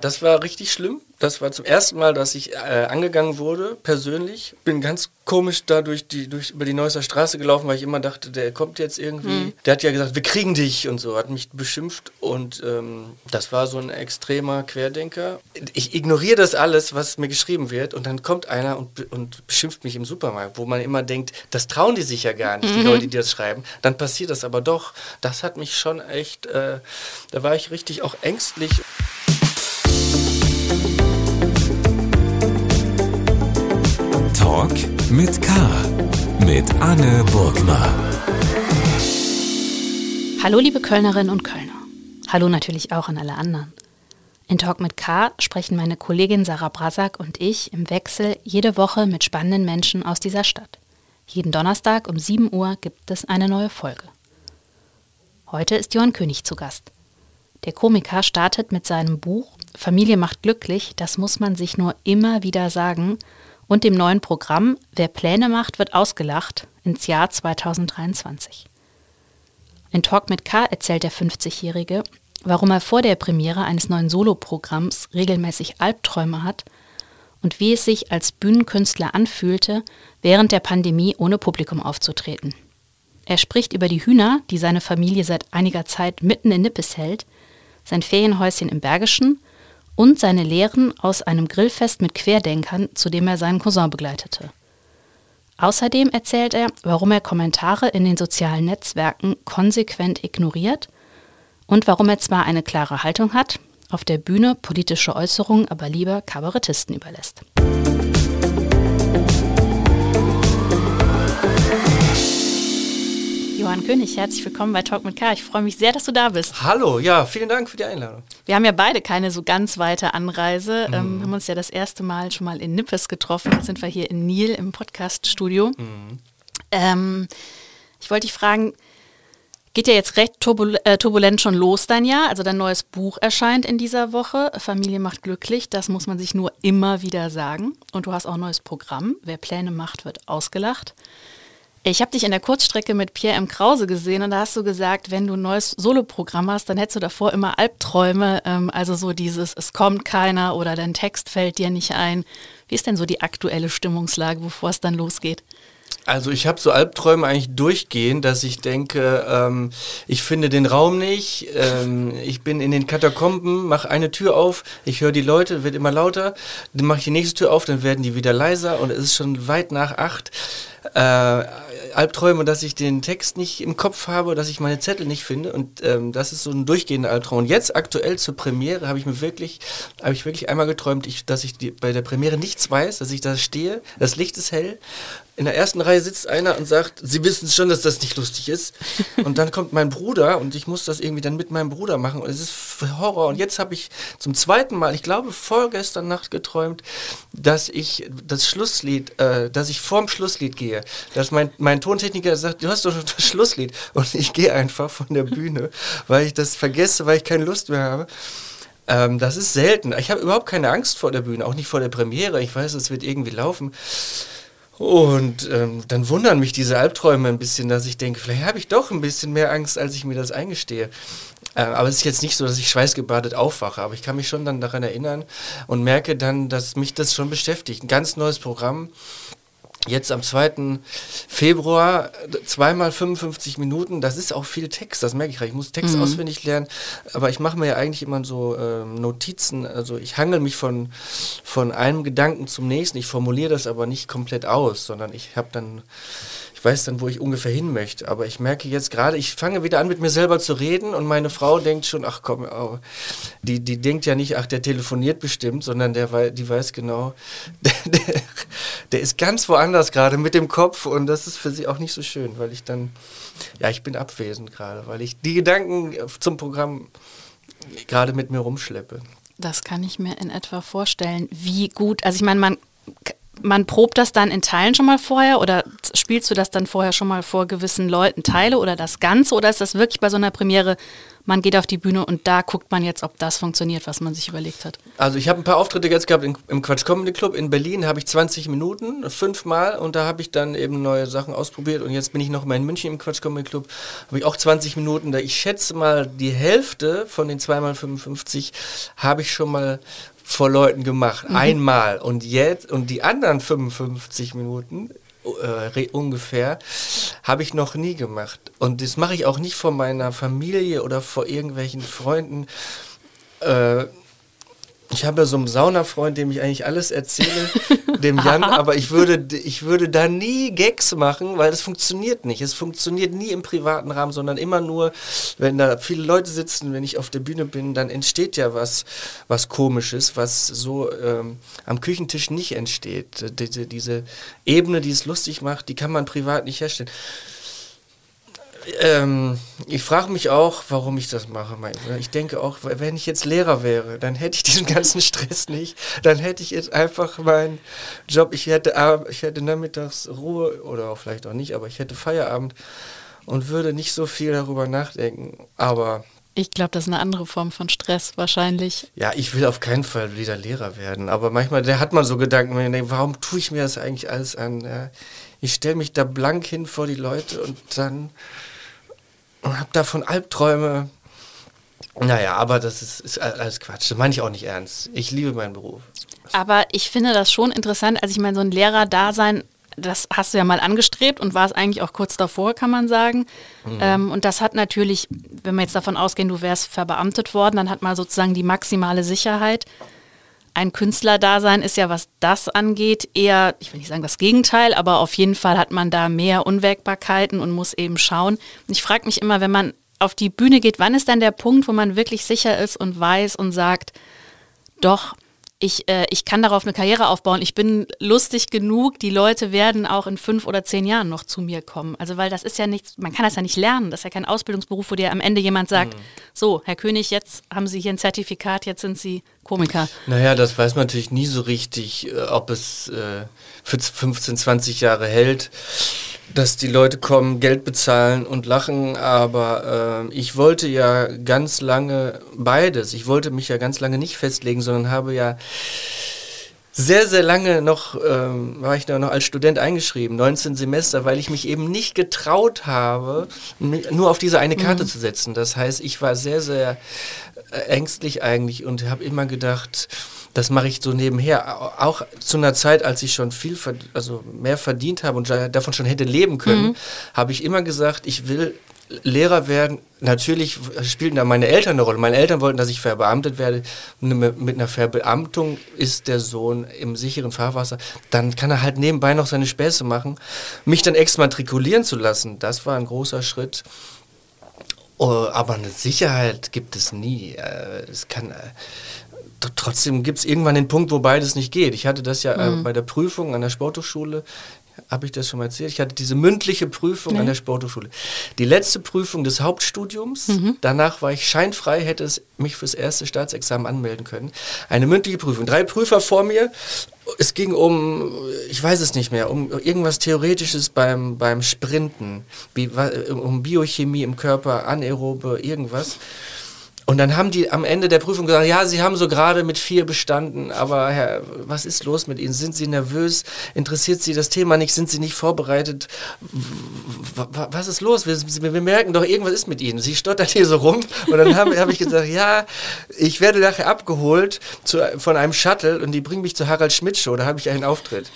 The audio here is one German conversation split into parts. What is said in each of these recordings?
Das war richtig schlimm. Das war zum ersten Mal, dass ich äh, angegangen wurde, persönlich. Bin ganz komisch da durch die, durch, über die Neusser Straße gelaufen, weil ich immer dachte, der kommt jetzt irgendwie. Mhm. Der hat ja gesagt, wir kriegen dich und so, hat mich beschimpft. Und ähm, das war so ein extremer Querdenker. Ich ignoriere das alles, was mir geschrieben wird. Und dann kommt einer und, und beschimpft mich im Supermarkt, wo man immer denkt, das trauen die sich ja gar nicht, mhm. die Leute, die das schreiben. Dann passiert das aber doch. Das hat mich schon echt, äh, da war ich richtig auch ängstlich. Talk mit K. Mit Anne Burgner. Hallo, liebe Kölnerinnen und Kölner. Hallo natürlich auch an alle anderen. In Talk mit K sprechen meine Kollegin Sarah Brasak und ich im Wechsel jede Woche mit spannenden Menschen aus dieser Stadt. Jeden Donnerstag um 7 Uhr gibt es eine neue Folge. Heute ist Johann König zu Gast. Der Komiker startet mit seinem Buch Familie macht glücklich, das muss man sich nur immer wieder sagen und dem neuen Programm Wer Pläne macht, wird ausgelacht ins Jahr 2023. In Talk mit K erzählt der 50-Jährige, warum er vor der Premiere eines neuen Soloprogramms regelmäßig Albträume hat und wie es sich als Bühnenkünstler anfühlte, während der Pandemie ohne Publikum aufzutreten. Er spricht über die Hühner, die seine Familie seit einiger Zeit mitten in Nippes hält, sein Ferienhäuschen im Bergischen und seine Lehren aus einem Grillfest mit Querdenkern, zu dem er seinen Cousin begleitete. Außerdem erzählt er, warum er Kommentare in den sozialen Netzwerken konsequent ignoriert und warum er zwar eine klare Haltung hat, auf der Bühne politische Äußerungen aber lieber Kabarettisten überlässt. Johann König, herzlich willkommen bei Talk mit K. Ich freue mich sehr, dass du da bist. Hallo, ja, vielen Dank für die Einladung. Wir haben ja beide keine so ganz weite Anreise. Mhm. Ähm, wir haben uns ja das erste Mal schon mal in Nippes getroffen. Jetzt sind wir hier in Nil im Podcast-Studio. Mhm. Ähm, ich wollte dich fragen, geht ja jetzt recht turbul äh, turbulent schon los dein Jahr. Also dein neues Buch erscheint in dieser Woche. Familie macht glücklich. Das muss man sich nur immer wieder sagen. Und du hast auch ein neues Programm. Wer Pläne macht, wird ausgelacht. Ich habe dich in der Kurzstrecke mit Pierre M. Krause gesehen und da hast du gesagt, wenn du ein neues Soloprogramm hast, dann hättest du davor immer Albträume, ähm, also so dieses, es kommt keiner oder dein Text fällt dir nicht ein. Wie ist denn so die aktuelle Stimmungslage, bevor es dann losgeht? Also ich habe so Albträume eigentlich durchgehend, dass ich denke, ähm, ich finde den Raum nicht, ähm, ich bin in den Katakomben, mache eine Tür auf, ich höre die Leute, wird immer lauter, dann mache ich die nächste Tür auf, dann werden die wieder leiser und es ist schon weit nach acht. Äh, Albträume, dass ich den Text nicht im Kopf habe, dass ich meine Zettel nicht finde. Und ähm, das ist so ein durchgehender Albtraum. Und jetzt aktuell zur Premiere habe ich mir wirklich, habe ich wirklich einmal geträumt, ich, dass ich die, bei der Premiere nichts weiß, dass ich da stehe, das Licht ist hell in der ersten Reihe sitzt einer und sagt, Sie wissen schon, dass das nicht lustig ist. Und dann kommt mein Bruder und ich muss das irgendwie dann mit meinem Bruder machen. Und es ist Horror. Und jetzt habe ich zum zweiten Mal, ich glaube vorgestern Nacht geträumt, dass ich das Schlusslied, äh, dass ich vorm Schlusslied gehe. Dass mein, mein Tontechniker sagt, du hast doch das Schlusslied. Und ich gehe einfach von der Bühne, weil ich das vergesse, weil ich keine Lust mehr habe. Ähm, das ist selten. Ich habe überhaupt keine Angst vor der Bühne, auch nicht vor der Premiere. Ich weiß, es wird irgendwie laufen. Und ähm, dann wundern mich diese Albträume ein bisschen, dass ich denke, vielleicht habe ich doch ein bisschen mehr Angst, als ich mir das eingestehe. Äh, aber es ist jetzt nicht so, dass ich schweißgebadet aufwache, aber ich kann mich schon dann daran erinnern und merke dann, dass mich das schon beschäftigt. Ein ganz neues Programm Jetzt am 2. Februar zweimal 55 Minuten, das ist auch viel Text, das merke ich. Ich muss Text mhm. auswendig lernen, aber ich mache mir ja eigentlich immer so äh, Notizen, also ich hangel mich von, von einem Gedanken zum nächsten, ich formuliere das aber nicht komplett aus, sondern ich habe dann ich weiß dann, wo ich ungefähr hin möchte. Aber ich merke jetzt gerade, ich fange wieder an, mit mir selber zu reden und meine Frau denkt schon, ach komm, oh, die, die denkt ja nicht, ach, der telefoniert bestimmt, sondern der, die weiß genau, der, der, der ist ganz woanders gerade mit dem Kopf und das ist für sie auch nicht so schön, weil ich dann, ja, ich bin abwesend gerade, weil ich die Gedanken zum Programm gerade mit mir rumschleppe. Das kann ich mir in etwa vorstellen. Wie gut, also ich meine, man man probt das dann in Teilen schon mal vorher oder spielst du das dann vorher schon mal vor gewissen Leuten Teile oder das Ganze oder ist das wirklich bei so einer Premiere man geht auf die Bühne und da guckt man jetzt, ob das funktioniert, was man sich überlegt hat? Also ich habe ein paar Auftritte jetzt gehabt in, im Quatsch Comedy Club. In Berlin, habe ich 20 Minuten, fünfmal. Und da habe ich dann eben neue Sachen ausprobiert. Und jetzt bin ich noch mal in München im Quatsch Comedy Club, habe ich auch 20 Minuten, da. Ich schätze mal die Hälfte von den 2x55 habe ich schon mal vor Leuten gemacht, mhm. einmal und jetzt und die anderen 55 Minuten äh, ungefähr, habe ich noch nie gemacht. Und das mache ich auch nicht vor meiner Familie oder vor irgendwelchen Freunden. Äh, ich habe ja so einen Saunafreund, dem ich eigentlich alles erzähle, dem Jan, aber ich würde, ich würde da nie Gags machen, weil das funktioniert nicht. Es funktioniert nie im privaten Rahmen, sondern immer nur, wenn da viele Leute sitzen, wenn ich auf der Bühne bin, dann entsteht ja was, was Komisches, was so ähm, am Küchentisch nicht entsteht. Diese, diese Ebene, die es lustig macht, die kann man privat nicht herstellen. Ähm, ich frage mich auch, warum ich das mache. Ich denke auch, wenn ich jetzt Lehrer wäre, dann hätte ich diesen ganzen Stress nicht. Dann hätte ich jetzt einfach meinen Job, ich hätte, ich hätte nachmittags Ruhe oder auch vielleicht auch nicht, aber ich hätte Feierabend und würde nicht so viel darüber nachdenken. Aber ich glaube, das ist eine andere Form von Stress wahrscheinlich. Ja, ich will auf keinen Fall wieder Lehrer werden. Aber manchmal, da hat man so Gedanken, warum tue ich mir das eigentlich alles an? Ich stelle mich da blank hin vor die Leute und dann und habe davon Albträume. Naja, aber das ist, ist alles Quatsch. Das meine ich auch nicht ernst. Ich liebe meinen Beruf. Aber ich finde das schon interessant. Also ich meine, so ein Lehrer-Dasein, das hast du ja mal angestrebt und war es eigentlich auch kurz davor, kann man sagen. Mhm. Ähm, und das hat natürlich, wenn wir jetzt davon ausgehen, du wärst verbeamtet worden, dann hat man sozusagen die maximale Sicherheit. Ein Künstlerdasein ist ja, was das angeht, eher, ich will nicht sagen das Gegenteil, aber auf jeden Fall hat man da mehr Unwägbarkeiten und muss eben schauen. Und ich frage mich immer, wenn man auf die Bühne geht, wann ist dann der Punkt, wo man wirklich sicher ist und weiß und sagt, doch, ich, äh, ich kann darauf eine Karriere aufbauen. Ich bin lustig genug. Die Leute werden auch in fünf oder zehn Jahren noch zu mir kommen. Also, weil das ist ja nichts, man kann das ja nicht lernen. Das ist ja kein Ausbildungsberuf, wo dir am Ende jemand sagt, mhm. so, Herr König, jetzt haben Sie hier ein Zertifikat, jetzt sind Sie Komiker. Naja, das weiß man natürlich nie so richtig, äh, ob es äh, für 15, 20 Jahre hält dass die Leute kommen, Geld bezahlen und lachen, aber äh, ich wollte ja ganz lange beides. Ich wollte mich ja ganz lange nicht festlegen, sondern habe ja sehr, sehr lange noch, ähm, war ich da noch als Student eingeschrieben, 19 Semester, weil ich mich eben nicht getraut habe, nur auf diese eine Karte mhm. zu setzen. Das heißt, ich war sehr, sehr äh, ängstlich eigentlich und habe immer gedacht, das mache ich so nebenher. Auch zu einer Zeit, als ich schon viel, also mehr verdient habe und davon schon hätte leben können, mhm. habe ich immer gesagt, ich will Lehrer werden. Natürlich spielten da meine Eltern eine Rolle. Meine Eltern wollten, dass ich verbeamtet werde. Mit einer Verbeamtung ist der Sohn im sicheren Fahrwasser. Dann kann er halt nebenbei noch seine Späße machen. Mich dann exmatrikulieren zu lassen, das war ein großer Schritt. Oh, aber eine Sicherheit gibt es nie. Äh, es kann äh, trotzdem gibt es irgendwann den Punkt, wo beides nicht geht. Ich hatte das ja äh, mhm. bei der Prüfung an der Sporthochschule, habe ich das schon mal erzählt? Ich hatte diese mündliche Prüfung nee. an der Sporthochschule. Die letzte Prüfung des Hauptstudiums, mhm. danach war ich scheinfrei, hätte es mich fürs erste Staatsexamen anmelden können. Eine mündliche Prüfung. Drei Prüfer vor mir. Es ging um, ich weiß es nicht mehr, um irgendwas Theoretisches beim, beim Sprinten, um Biochemie im Körper, anaerobe, irgendwas. Und dann haben die am Ende der Prüfung gesagt, ja, Sie haben so gerade mit vier bestanden, aber Herr, was ist los mit Ihnen? Sind Sie nervös? Interessiert Sie das Thema nicht? Sind Sie nicht vorbereitet? Was ist los? Wir, wir merken doch, irgendwas ist mit Ihnen. Sie stottert hier so rum. Und dann habe hab ich gesagt, ja, ich werde nachher abgeholt zu, von einem Shuttle und die bringen mich zur Harald Schmidt Show. Da habe ich einen Auftritt.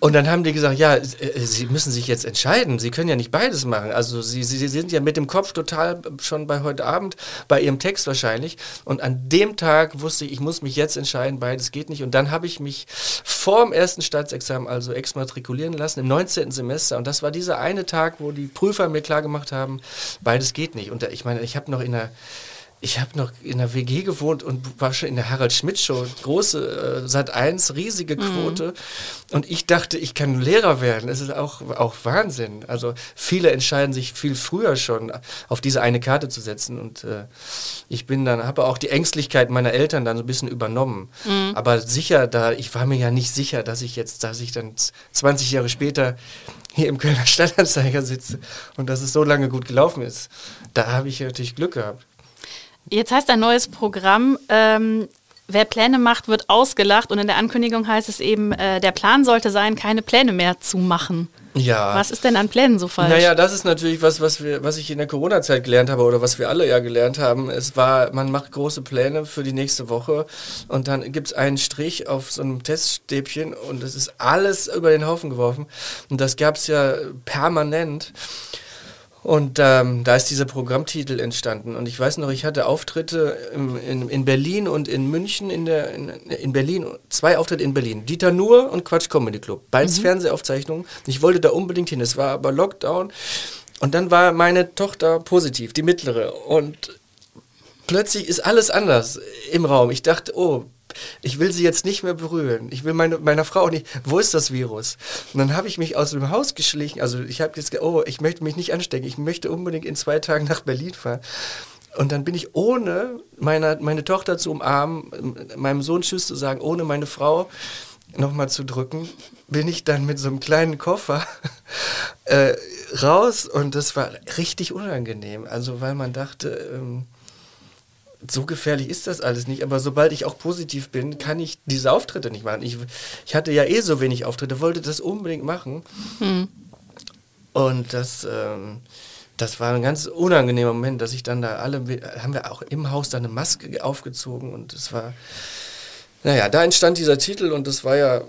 Und dann haben die gesagt, ja, äh, Sie müssen sich jetzt entscheiden. Sie können ja nicht beides machen. Also Sie, Sie sind ja mit dem Kopf total schon bei heute Abend, bei Ihrem Text wahrscheinlich. Und an dem Tag wusste ich, ich muss mich jetzt entscheiden, beides geht nicht. Und dann habe ich mich vor dem ersten Staatsexamen also exmatrikulieren lassen, im 19. Semester. Und das war dieser eine Tag, wo die Prüfer mir klar gemacht haben, beides geht nicht. Und ich meine, ich habe noch in der ich habe noch in der WG gewohnt und war schon in der Harald Schmidt Show, große äh, Sat 1, riesige mhm. Quote. Mhm. Und ich dachte, ich kann Lehrer werden. Das ist auch, auch Wahnsinn. Also viele entscheiden sich viel früher schon auf diese eine Karte zu setzen. Und äh, ich bin dann, habe auch die Ängstlichkeit meiner Eltern dann so ein bisschen übernommen. Mhm. Aber sicher, da, ich war mir ja nicht sicher, dass ich jetzt, dass ich dann 20 Jahre später hier im Kölner Stadtanzeiger sitze und dass es so lange gut gelaufen ist. Da habe ich natürlich Glück gehabt. Jetzt heißt ein neues Programm, ähm, wer Pläne macht, wird ausgelacht. Und in der Ankündigung heißt es eben, äh, der Plan sollte sein, keine Pläne mehr zu machen. Ja. Was ist denn an Plänen so falsch? Naja, das ist natürlich was, was, wir, was ich in der Corona-Zeit gelernt habe oder was wir alle ja gelernt haben. Es war, man macht große Pläne für die nächste Woche und dann gibt es einen Strich auf so einem Teststäbchen und es ist alles über den Haufen geworfen. Und das gab es ja permanent. Und ähm, da ist dieser Programmtitel entstanden. Und ich weiß noch, ich hatte Auftritte im, in, in Berlin und in München, in, der, in, in Berlin, zwei Auftritte in Berlin. Dieter Nuhr und Quatsch Comedy Club. Beides mhm. Fernsehaufzeichnungen. Ich wollte da unbedingt hin. Es war aber Lockdown. Und dann war meine Tochter positiv, die mittlere. Und plötzlich ist alles anders im Raum. Ich dachte, oh, ich will sie jetzt nicht mehr berühren. Ich will meine, meiner Frau nicht, wo ist das Virus? Und dann habe ich mich aus dem Haus geschlichen. Also ich habe jetzt, oh, ich möchte mich nicht anstecken. Ich möchte unbedingt in zwei Tagen nach Berlin fahren. Und dann bin ich ohne meine, meine Tochter zu umarmen, meinem Sohn Tschüss zu sagen, ohne meine Frau nochmal zu drücken, bin ich dann mit so einem kleinen Koffer äh, raus und das war richtig unangenehm. Also weil man dachte, ähm, so gefährlich ist das alles nicht, aber sobald ich auch positiv bin, kann ich diese Auftritte nicht machen. Ich, ich hatte ja eh so wenig Auftritte, wollte das unbedingt machen. Hm. Und das, ähm, das war ein ganz unangenehmer Moment, dass ich dann da alle, haben wir auch im Haus da eine Maske aufgezogen und es war, naja, da entstand dieser Titel und das war ja,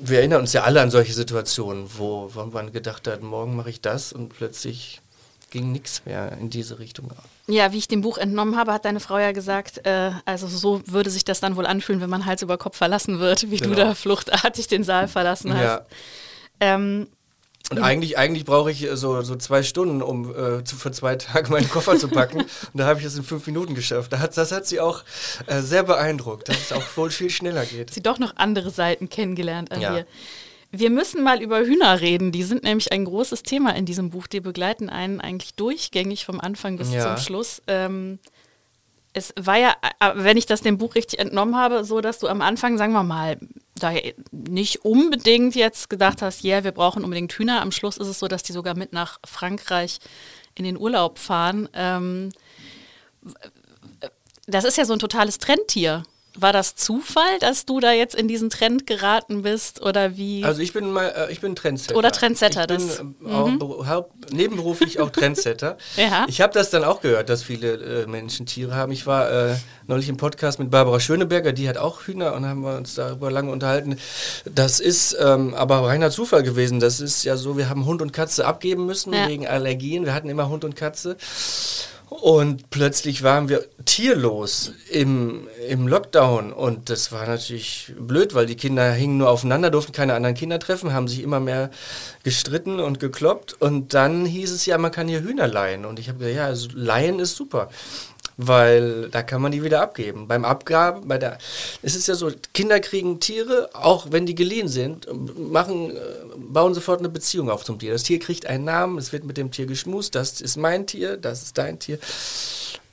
wir erinnern uns ja alle an solche Situationen, wo, wo man gedacht hat, morgen mache ich das und plötzlich ging nichts mehr in diese Richtung. Ja, wie ich dem Buch entnommen habe, hat deine Frau ja gesagt, äh, also so würde sich das dann wohl anfühlen, wenn man Hals über Kopf verlassen wird, wie genau. du da fluchtartig den Saal verlassen hast. Ja. Ähm, und eigentlich, eigentlich brauche ich so, so zwei Stunden, um äh, zu, für zwei Tage meinen Koffer zu packen. Und da habe ich es in fünf Minuten geschafft. Das hat, das hat sie auch äh, sehr beeindruckt, dass es auch wohl viel schneller geht. Sie doch noch andere Seiten kennengelernt an ja. dir. Wir müssen mal über Hühner reden. Die sind nämlich ein großes Thema in diesem Buch. Die begleiten einen eigentlich durchgängig vom Anfang bis ja. zum Schluss. Ähm, es war ja, äh, wenn ich das dem Buch richtig entnommen habe, so, dass du am Anfang, sagen wir mal, da nicht unbedingt jetzt gedacht hast, ja, yeah, wir brauchen unbedingt Hühner. Am Schluss ist es so, dass die sogar mit nach Frankreich in den Urlaub fahren. Ähm, das ist ja so ein totales Trendtier. War das Zufall, dass du da jetzt in diesen Trend geraten bist oder wie? Also ich bin mal, äh, ich bin Trendsetter. Oder Trendsetter. Ich das, bin äh, mhm. auch, nebenberuflich auch Trendsetter. ja. Ich habe das dann auch gehört, dass viele äh, Menschen Tiere haben. Ich war äh, neulich im Podcast mit Barbara Schöneberger, die hat auch Hühner und haben wir uns darüber lange unterhalten. Das ist ähm, aber reiner Zufall gewesen. Das ist ja so, wir haben Hund und Katze abgeben müssen ja. wegen Allergien. Wir hatten immer Hund und Katze. Und plötzlich waren wir tierlos im, im Lockdown. Und das war natürlich blöd, weil die Kinder hingen nur aufeinander, durften keine anderen Kinder treffen, haben sich immer mehr gestritten und gekloppt. Und dann hieß es ja, man kann hier Hühner leihen. Und ich habe gesagt, ja, also leihen ist super weil da kann man die wieder abgeben. Beim Abgaben, bei der, es ist ja so, Kinder kriegen Tiere, auch wenn die geliehen sind, machen, äh, bauen sofort eine Beziehung auf zum Tier. Das Tier kriegt einen Namen, es wird mit dem Tier geschmust, das ist mein Tier, das ist dein Tier.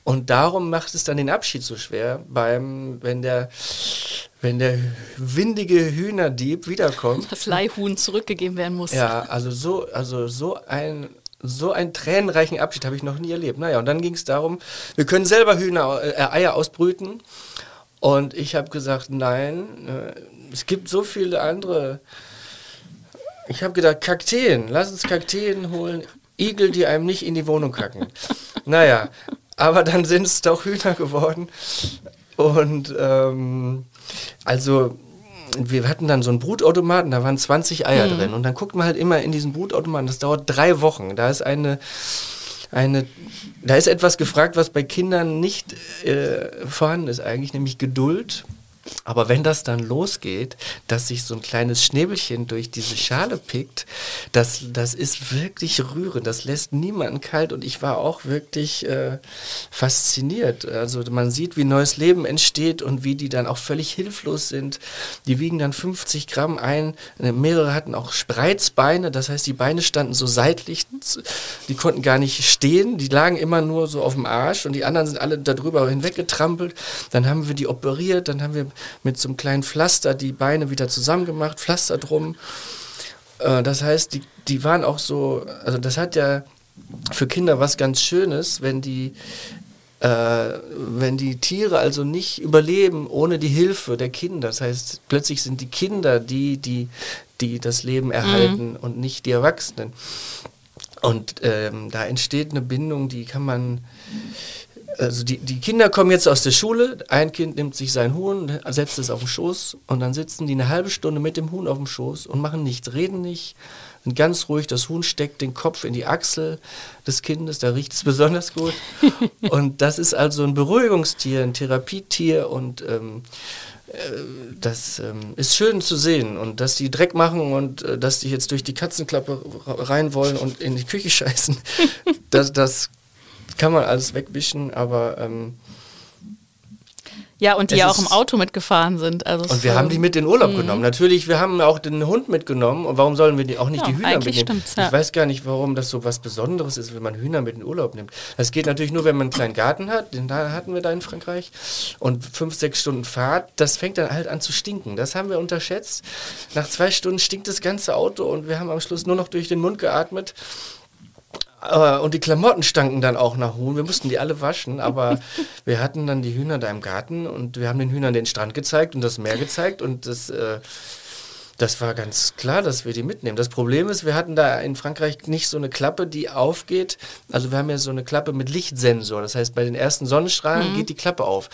Und darum macht es dann den Abschied so schwer, beim, wenn der, wenn der windige Hühnerdieb wiederkommt. Das Leihhuhn zurückgegeben werden muss. Ja, also so, also so ein so einen tränenreichen Abschied habe ich noch nie erlebt. Naja, und dann ging es darum, wir können selber Hühner, äh, Eier ausbrüten. Und ich habe gesagt, nein, äh, es gibt so viele andere. Ich habe gedacht, Kakteen, lass uns Kakteen holen. Igel, die einem nicht in die Wohnung kacken. naja, aber dann sind es doch Hühner geworden. Und ähm, also wir hatten dann so einen Brutautomaten, da waren 20 Eier mhm. drin. Und dann guckt man halt immer in diesen Brutautomaten, das dauert drei Wochen. Da ist eine, eine, da ist etwas gefragt, was bei Kindern nicht äh, vorhanden ist eigentlich, nämlich Geduld aber wenn das dann losgeht, dass sich so ein kleines Schnäbelchen durch diese Schale pickt, das, das ist wirklich rührend. Das lässt niemanden kalt und ich war auch wirklich äh, fasziniert. Also man sieht, wie neues Leben entsteht und wie die dann auch völlig hilflos sind. Die wiegen dann 50 Gramm ein. Mehrere hatten auch Spreizbeine, das heißt, die Beine standen so seitlich. Die konnten gar nicht stehen. Die lagen immer nur so auf dem Arsch und die anderen sind alle darüber hinweggetrampelt. Dann haben wir die operiert, dann haben wir mit so einem kleinen Pflaster die Beine wieder zusammengemacht, Pflaster drum. Äh, das heißt, die, die waren auch so, also das hat ja für Kinder was ganz Schönes, wenn die Äh, wenn die Tiere also nicht überleben ohne die Hilfe der Kinder, das heißt, plötzlich sind die Kinder die, die, die das Leben erhalten mhm. und nicht die Erwachsenen. Und ähm, da entsteht eine Bindung, die kann man also die, die Kinder kommen jetzt aus der Schule, ein Kind nimmt sich sein Huhn, setzt es auf den Schoß und dann sitzen die eine halbe Stunde mit dem Huhn auf dem Schoß und machen nichts, reden nicht, sind ganz ruhig. Das Huhn steckt den Kopf in die Achsel des Kindes, da riecht es besonders gut. und das ist also ein Beruhigungstier, ein Therapietier und ähm, äh, das ähm, ist schön zu sehen und dass die Dreck machen und äh, dass die jetzt durch die Katzenklappe rein wollen und in die Küche scheißen, das, das kann man alles wegwischen, aber ähm, ja, und die ja auch im Auto mitgefahren sind. Also und wir haben die mit in Urlaub mhm. genommen. Natürlich, wir haben auch den Hund mitgenommen. Und warum sollen wir die auch nicht ja, die Hühner mitnehmen? Ja. Ich weiß gar nicht, warum das so was Besonderes ist, wenn man Hühner mit in den Urlaub nimmt. Das geht natürlich nur, wenn man einen kleinen Garten hat. Den hatten wir da in Frankreich. Und fünf, sechs Stunden Fahrt, das fängt dann halt an zu stinken. Das haben wir unterschätzt. Nach zwei Stunden stinkt das ganze Auto und wir haben am Schluss nur noch durch den Mund geatmet. Uh, und die Klamotten stanken dann auch nach Huhn. Wir mussten die alle waschen, aber wir hatten dann die Hühner da im Garten und wir haben den Hühnern den Strand gezeigt und das Meer gezeigt und das äh, das war ganz klar, dass wir die mitnehmen. Das Problem ist, wir hatten da in Frankreich nicht so eine Klappe, die aufgeht. Also wir haben ja so eine Klappe mit Lichtsensor. Das heißt, bei den ersten Sonnenstrahlen mhm. geht die Klappe auf.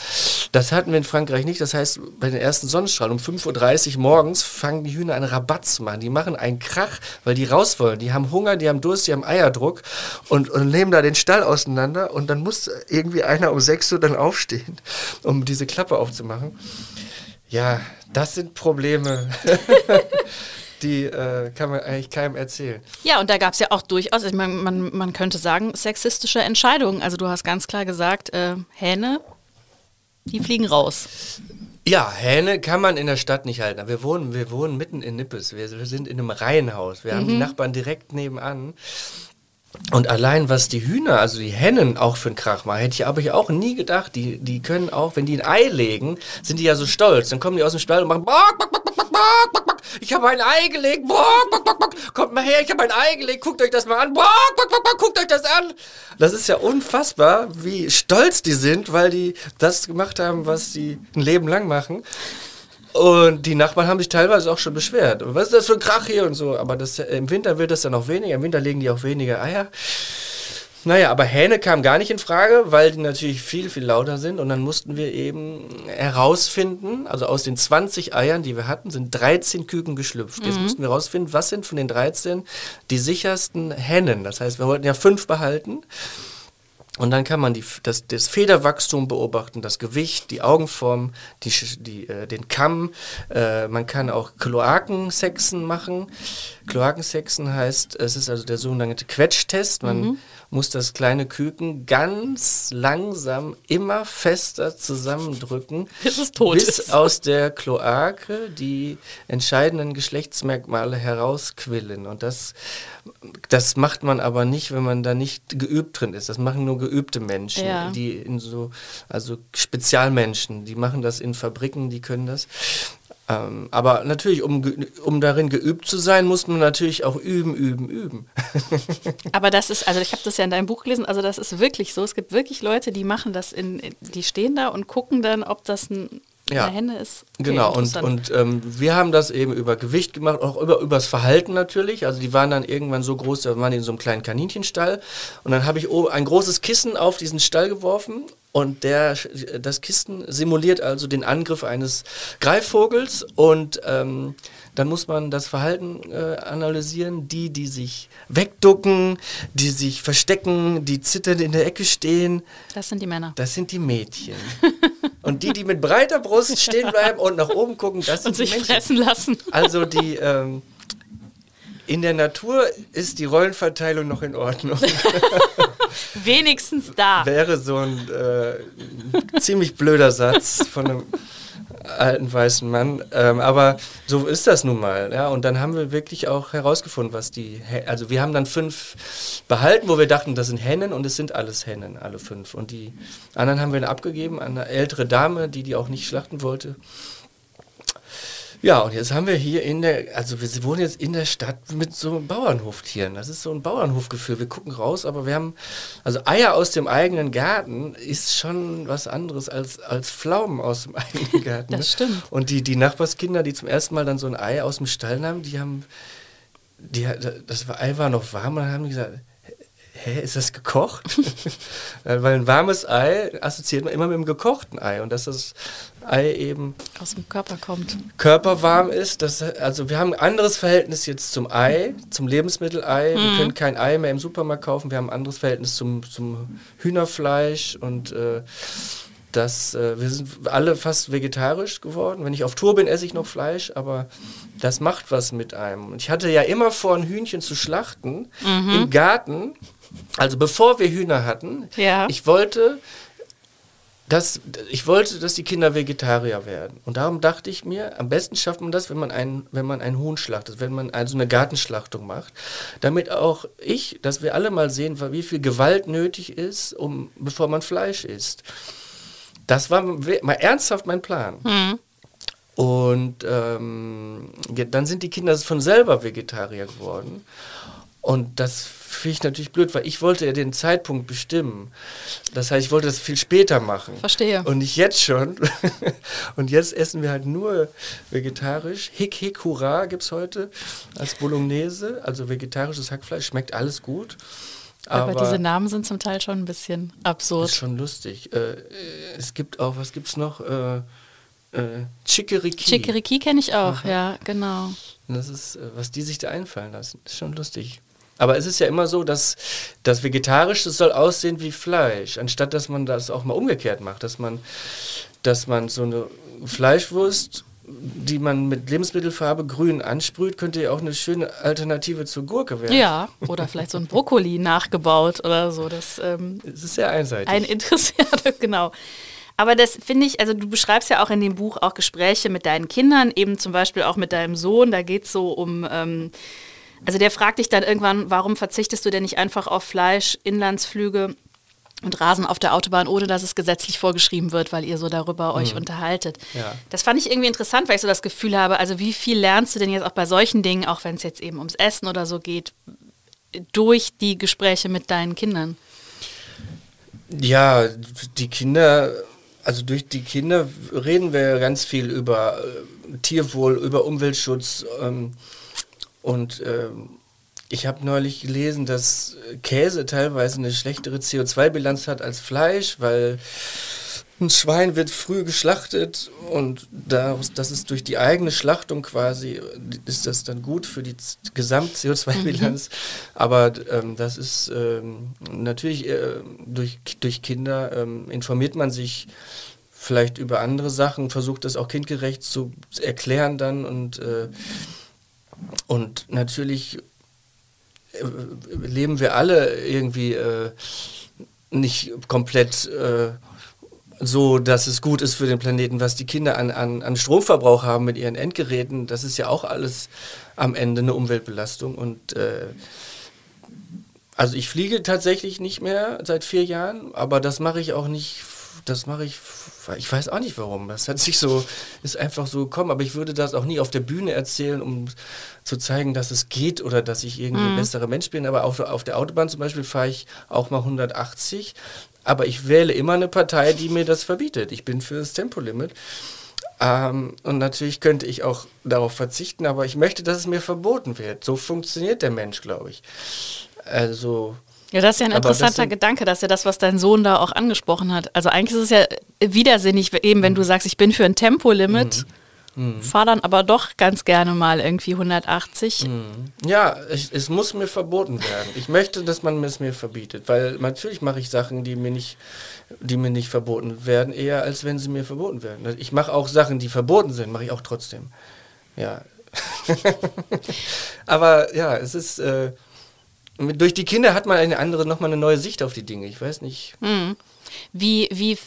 Das hatten wir in Frankreich nicht. Das heißt, bei den ersten Sonnenstrahlen um 5.30 Uhr morgens fangen die Hühner einen Rabatt zu machen. Die machen einen Krach, weil die raus wollen. Die haben Hunger, die haben Durst, die haben Eierdruck und, und nehmen da den Stall auseinander. Und dann muss irgendwie einer um 6 Uhr dann aufstehen, um diese Klappe aufzumachen. Ja, das sind Probleme. die äh, kann man eigentlich keinem erzählen. Ja, und da gab es ja auch durchaus, ich mein, man, man könnte sagen, sexistische Entscheidungen. Also du hast ganz klar gesagt, äh, Hähne, die fliegen raus. Ja, Hähne kann man in der Stadt nicht halten. Wir wohnen, wir wohnen mitten in Nippes. Wir, wir sind in einem Reihenhaus. Wir mhm. haben die mhm. Nachbarn direkt nebenan. Und allein was die Hühner, also die Hennen auch für einen Krach machen, hätte ich aber auch nie gedacht. Die, die können auch, wenn die ein Ei legen, sind die ja so stolz. Dann kommen die aus dem Stall und machen Bock, bock, bock, bock, bock, bock, bock. Ich habe ein Ei gelegt. Bock, bock, bock, bock. Kommt mal her, ich habe ein Ei gelegt. Guckt euch das mal an. Bock, bock, bock, bock. Guckt euch das an. Das ist ja unfassbar, wie stolz die sind, weil die das gemacht haben, was sie ein Leben lang machen. Und die Nachbarn haben sich teilweise auch schon beschwert. Was ist das für ein Krach hier und so? Aber das, im Winter wird das dann auch weniger. Im Winter legen die auch weniger Eier. Naja, aber Hähne kam gar nicht in Frage, weil die natürlich viel, viel lauter sind. Und dann mussten wir eben herausfinden, also aus den 20 Eiern, die wir hatten, sind 13 Küken geschlüpft. Mhm. Jetzt mussten wir herausfinden, was sind von den 13 die sichersten Hennen. Das heißt, wir wollten ja fünf behalten. Und dann kann man die, das, das Federwachstum beobachten, das Gewicht, die Augenform, die, die, äh, den Kamm. Äh, man kann auch Kloakensexen machen. Kloakensexen heißt, es ist also der sogenannte Quetschtest. Man mhm. Muss das kleine Küken ganz langsam immer fester zusammendrücken, bis es tot bis ist. aus der Kloake die entscheidenden Geschlechtsmerkmale herausquillen. Und das, das macht man aber nicht, wenn man da nicht geübt drin ist. Das machen nur geübte Menschen, ja. die in so, also Spezialmenschen, die machen das in Fabriken, die können das. Ähm, aber natürlich, um, um darin geübt zu sein, muss man natürlich auch üben, üben, üben. aber das ist, also ich habe das ja in deinem Buch gelesen, also das ist wirklich so. Es gibt wirklich Leute, die machen das in, die stehen da und gucken dann, ob das ein ja. Henne ist. Okay, genau, und, und ähm, wir haben das eben über Gewicht gemacht, auch über übers Verhalten natürlich. Also die waren dann irgendwann so groß, da waren die in so einem kleinen Kaninchenstall. Und dann habe ich ein großes Kissen auf diesen Stall geworfen und der, das Kissen simuliert also den Angriff eines Greifvogels und ähm, dann muss man das Verhalten äh, analysieren. Die, die sich wegducken, die sich verstecken, die zitternd in der Ecke stehen. Das sind die Männer. Das sind die Mädchen. und die, die mit breiter Brust stehen bleiben und nach oben gucken, das sind und die sich Männchen. fressen lassen. Also die... Ähm, in der Natur ist die Rollenverteilung noch in Ordnung. Wenigstens da. Wäre so ein äh, ziemlich blöder Satz von einem alten weißen Mann. Ähm, aber so ist das nun mal. Ja? Und dann haben wir wirklich auch herausgefunden, was die. Also wir haben dann fünf behalten, wo wir dachten, das sind Hennen und es sind alles Hennen, alle fünf. Und die anderen haben wir dann abgegeben an eine ältere Dame, die die auch nicht schlachten wollte. Ja, und jetzt haben wir hier in der, also wir wohnen jetzt in der Stadt mit so Bauernhoftieren. Das ist so ein Bauernhofgefühl. Wir gucken raus, aber wir haben, also Eier aus dem eigenen Garten ist schon was anderes als, als Pflaumen aus dem eigenen Garten. Das ne? stimmt. Und die, die Nachbarskinder, die zum ersten Mal dann so ein Ei aus dem Stall nahmen, die haben, die, das Ei war noch warm und dann haben die gesagt, hä, ist das gekocht? Weil ein warmes Ei assoziiert man immer mit einem gekochten Ei und dass das Ei eben Aus dem Körper kommt. körperwarm ist. Das, also wir haben ein anderes Verhältnis jetzt zum Ei, zum Lebensmittelei. Wir können kein Ei mehr im Supermarkt kaufen. Wir haben ein anderes Verhältnis zum, zum Hühnerfleisch und äh, das, äh, wir sind alle fast vegetarisch geworden. Wenn ich auf Tour bin, esse ich noch Fleisch, aber das macht was mit einem. Und ich hatte ja immer vor, ein Hühnchen zu schlachten im Garten. Also bevor wir Hühner hatten, Ja. ich wollte, dass, ich wollte, dass die Kinder Vegetarier werden. Und darum dachte ich mir, am besten schafft man das, wenn man ein, wenn man ein Huhn schlachtet, wenn man also eine Gartenschlachtung macht. Damit auch ich, dass wir alle mal sehen, wie viel Gewalt nötig ist, um, bevor man Fleisch isst. Das war mal ernsthaft mein Plan. Und ähm, ja, dann sind die Kinder von selber Vegetarier geworden. Und das finde ich natürlich blöd, weil ich wollte ja den Zeitpunkt bestimmen. Das heißt, ich wollte das viel später machen. Verstehe. Und nicht jetzt schon. Und jetzt essen wir halt nur vegetarisch. Hick Hick Hurra gibt es heute als Bolognese, also vegetarisches Hackfleisch. Schmeckt alles gut. Aber, diese Namen sind zum Teil schon ein bisschen ist absurd. schon lustig. Äh, es gibt auch, was gibt's noch? Äh, äh, Chickiriki. Chickiriki kenne ich auch, ja, genau. Das ist, äh, was die sich da einfallen lassen. ist schon lustig. Aber es ist ja immer so, dass das Vegetarische soll aussehen wie Fleisch, anstatt dass man das auch mal umgekehrt macht, dass man, dass man so eine Fleischwurst, die man mit Lebensmittelfarbe grün ansprüht, könnte ja auch eine schöne Alternative zur Gurke werden. Ja, oder vielleicht so ein Brokkoli nachgebaut oder so. Das ähm, Es ist sehr einseitig. ein interessiert, genau. Aber das finde ich, also du beschreibst ja auch in dem Buch auch Gespräche mit deinen Kindern, eben zum Beispiel auch mit deinem Sohn. Da geht es so um, ähm, also der fragt dich dann irgendwann, warum verzichtest du denn nicht einfach auf Fleisch, Inlandsflüge und Rasen auf der Autobahn, ohne dass es gesetzlich vorgeschrieben wird, weil ihr so darüber euch unterhaltet. Ja. Das fand ich irgendwie interessant, weil ich so das Gefühl habe, also wie viel lernst du denn jetzt auch bei solchen Dingen, auch wenn es jetzt eben ums Essen oder so geht, durch die Gespräche mit deinen Kindern? Ja, die Kinder, also durch die Kinder reden wir ganz viel über äh, Tierwohl, über Umweltschutz. Ähm, und ähm, ich habe neulich gelesen, dass Käse teilweise eine schlechtere CO2-Bilanz hat als Fleisch, weil ein Schwein wird früh geschlachtet und daraus, das ist durch die eigene Schlachtung quasi, ist das dann gut für die Z- Gesamt-CO2-Bilanz. Aber ähm, das ist ähm, natürlich äh, durch, durch Kinder ähm, informiert man sich vielleicht über andere Sachen, versucht das auch kindgerecht zu erklären dann und, äh, und natürlich äh, leben wir alle irgendwie äh, nicht komplett äh, so, dass es gut ist für den Planeten, was die Kinder an, an, an Stromverbrauch haben mit ihren Endgeräten. Das ist ja auch alles am Ende eine Umweltbelastung. Und äh, also ich fliege tatsächlich nicht mehr seit vier Jahren, aber das mache ich auch nicht. Das mache ich, ich weiß auch nicht warum. Das hat sich so, ist einfach so gekommen. Aber ich würde das auch nie auf der Bühne erzählen, um zu zeigen, dass es geht oder dass ich irgendwie ein besserer Mensch bin. Aber auf, auf der Autobahn zum Beispiel fahre ich auch mal 180. Aber ich wähle immer eine Partei, die mir das verbietet. Ich bin für das Tempolimit. Ähm, und natürlich könnte ich auch darauf verzichten, aber ich möchte, dass es mir verboten wird. So funktioniert der Mensch, glaube ich. Also, Ja, das ist ja ein interessanter Gedanke, dass ja das, was dein Sohn da auch angesprochen hat. Also eigentlich ist es ja widersinnig, eben wenn du sagst, ich bin für ein Tempolimit, fahr dann aber doch ganz gerne mal irgendwie 180. ja, es, es muss mir verboten werden. Ich möchte, dass man es mir verbietet, weil natürlich mache ich Sachen, die mir nicht, die mir nicht verboten werden, eher als wenn sie mir verboten werden. Ich mache auch Sachen, die verboten sind, mache ich auch trotzdem. Ja. Aber ja, es ist äh, mit- durch die Kinder hat man eine andere, nochmal eine neue Sicht auf die Dinge. Ich weiß nicht. Wie, wie,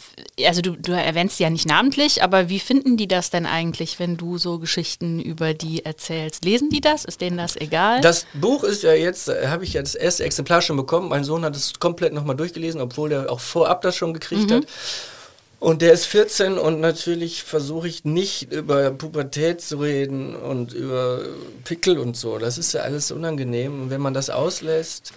also du, du erwähnst sie ja nicht namentlich, aber wie finden die das denn eigentlich, wenn du so Geschichten über die erzählst? Lesen die das? Ist denen das egal? Das Buch ist ja jetzt, äh, habe ich ja das erste Exemplar schon bekommen. Mein Sohn hat es komplett nochmal durchgelesen, obwohl er auch vorab das schon gekriegt hat. Und der ist 14 und natürlich versuche ich nicht über Pubertät zu reden und über Pickel und so. Das ist ja alles unangenehm. Und wenn man das auslässt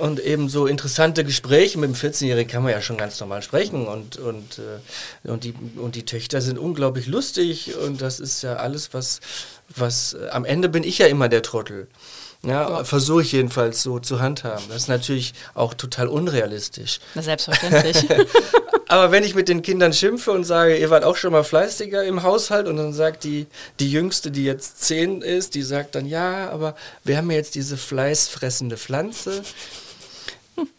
und eben so interessante Gespräche mit dem 14-Jährigen kann man ja schon ganz normal sprechen und, und, äh, und, die, und die Töchter sind unglaublich lustig und das ist ja alles, was, was äh, am Ende bin ich ja immer der Trottel. Ja, ja. versuche ich jedenfalls so zu handhaben. Das ist natürlich auch total unrealistisch. Na, selbstverständlich. Aber wenn ich mit den Kindern schimpfe und sage, ihr wart auch schon mal fleißiger im Haushalt und dann sagt die, die Jüngste, die jetzt zehn ist, die sagt dann, ja, aber wir haben ja jetzt diese fleißfressende Pflanze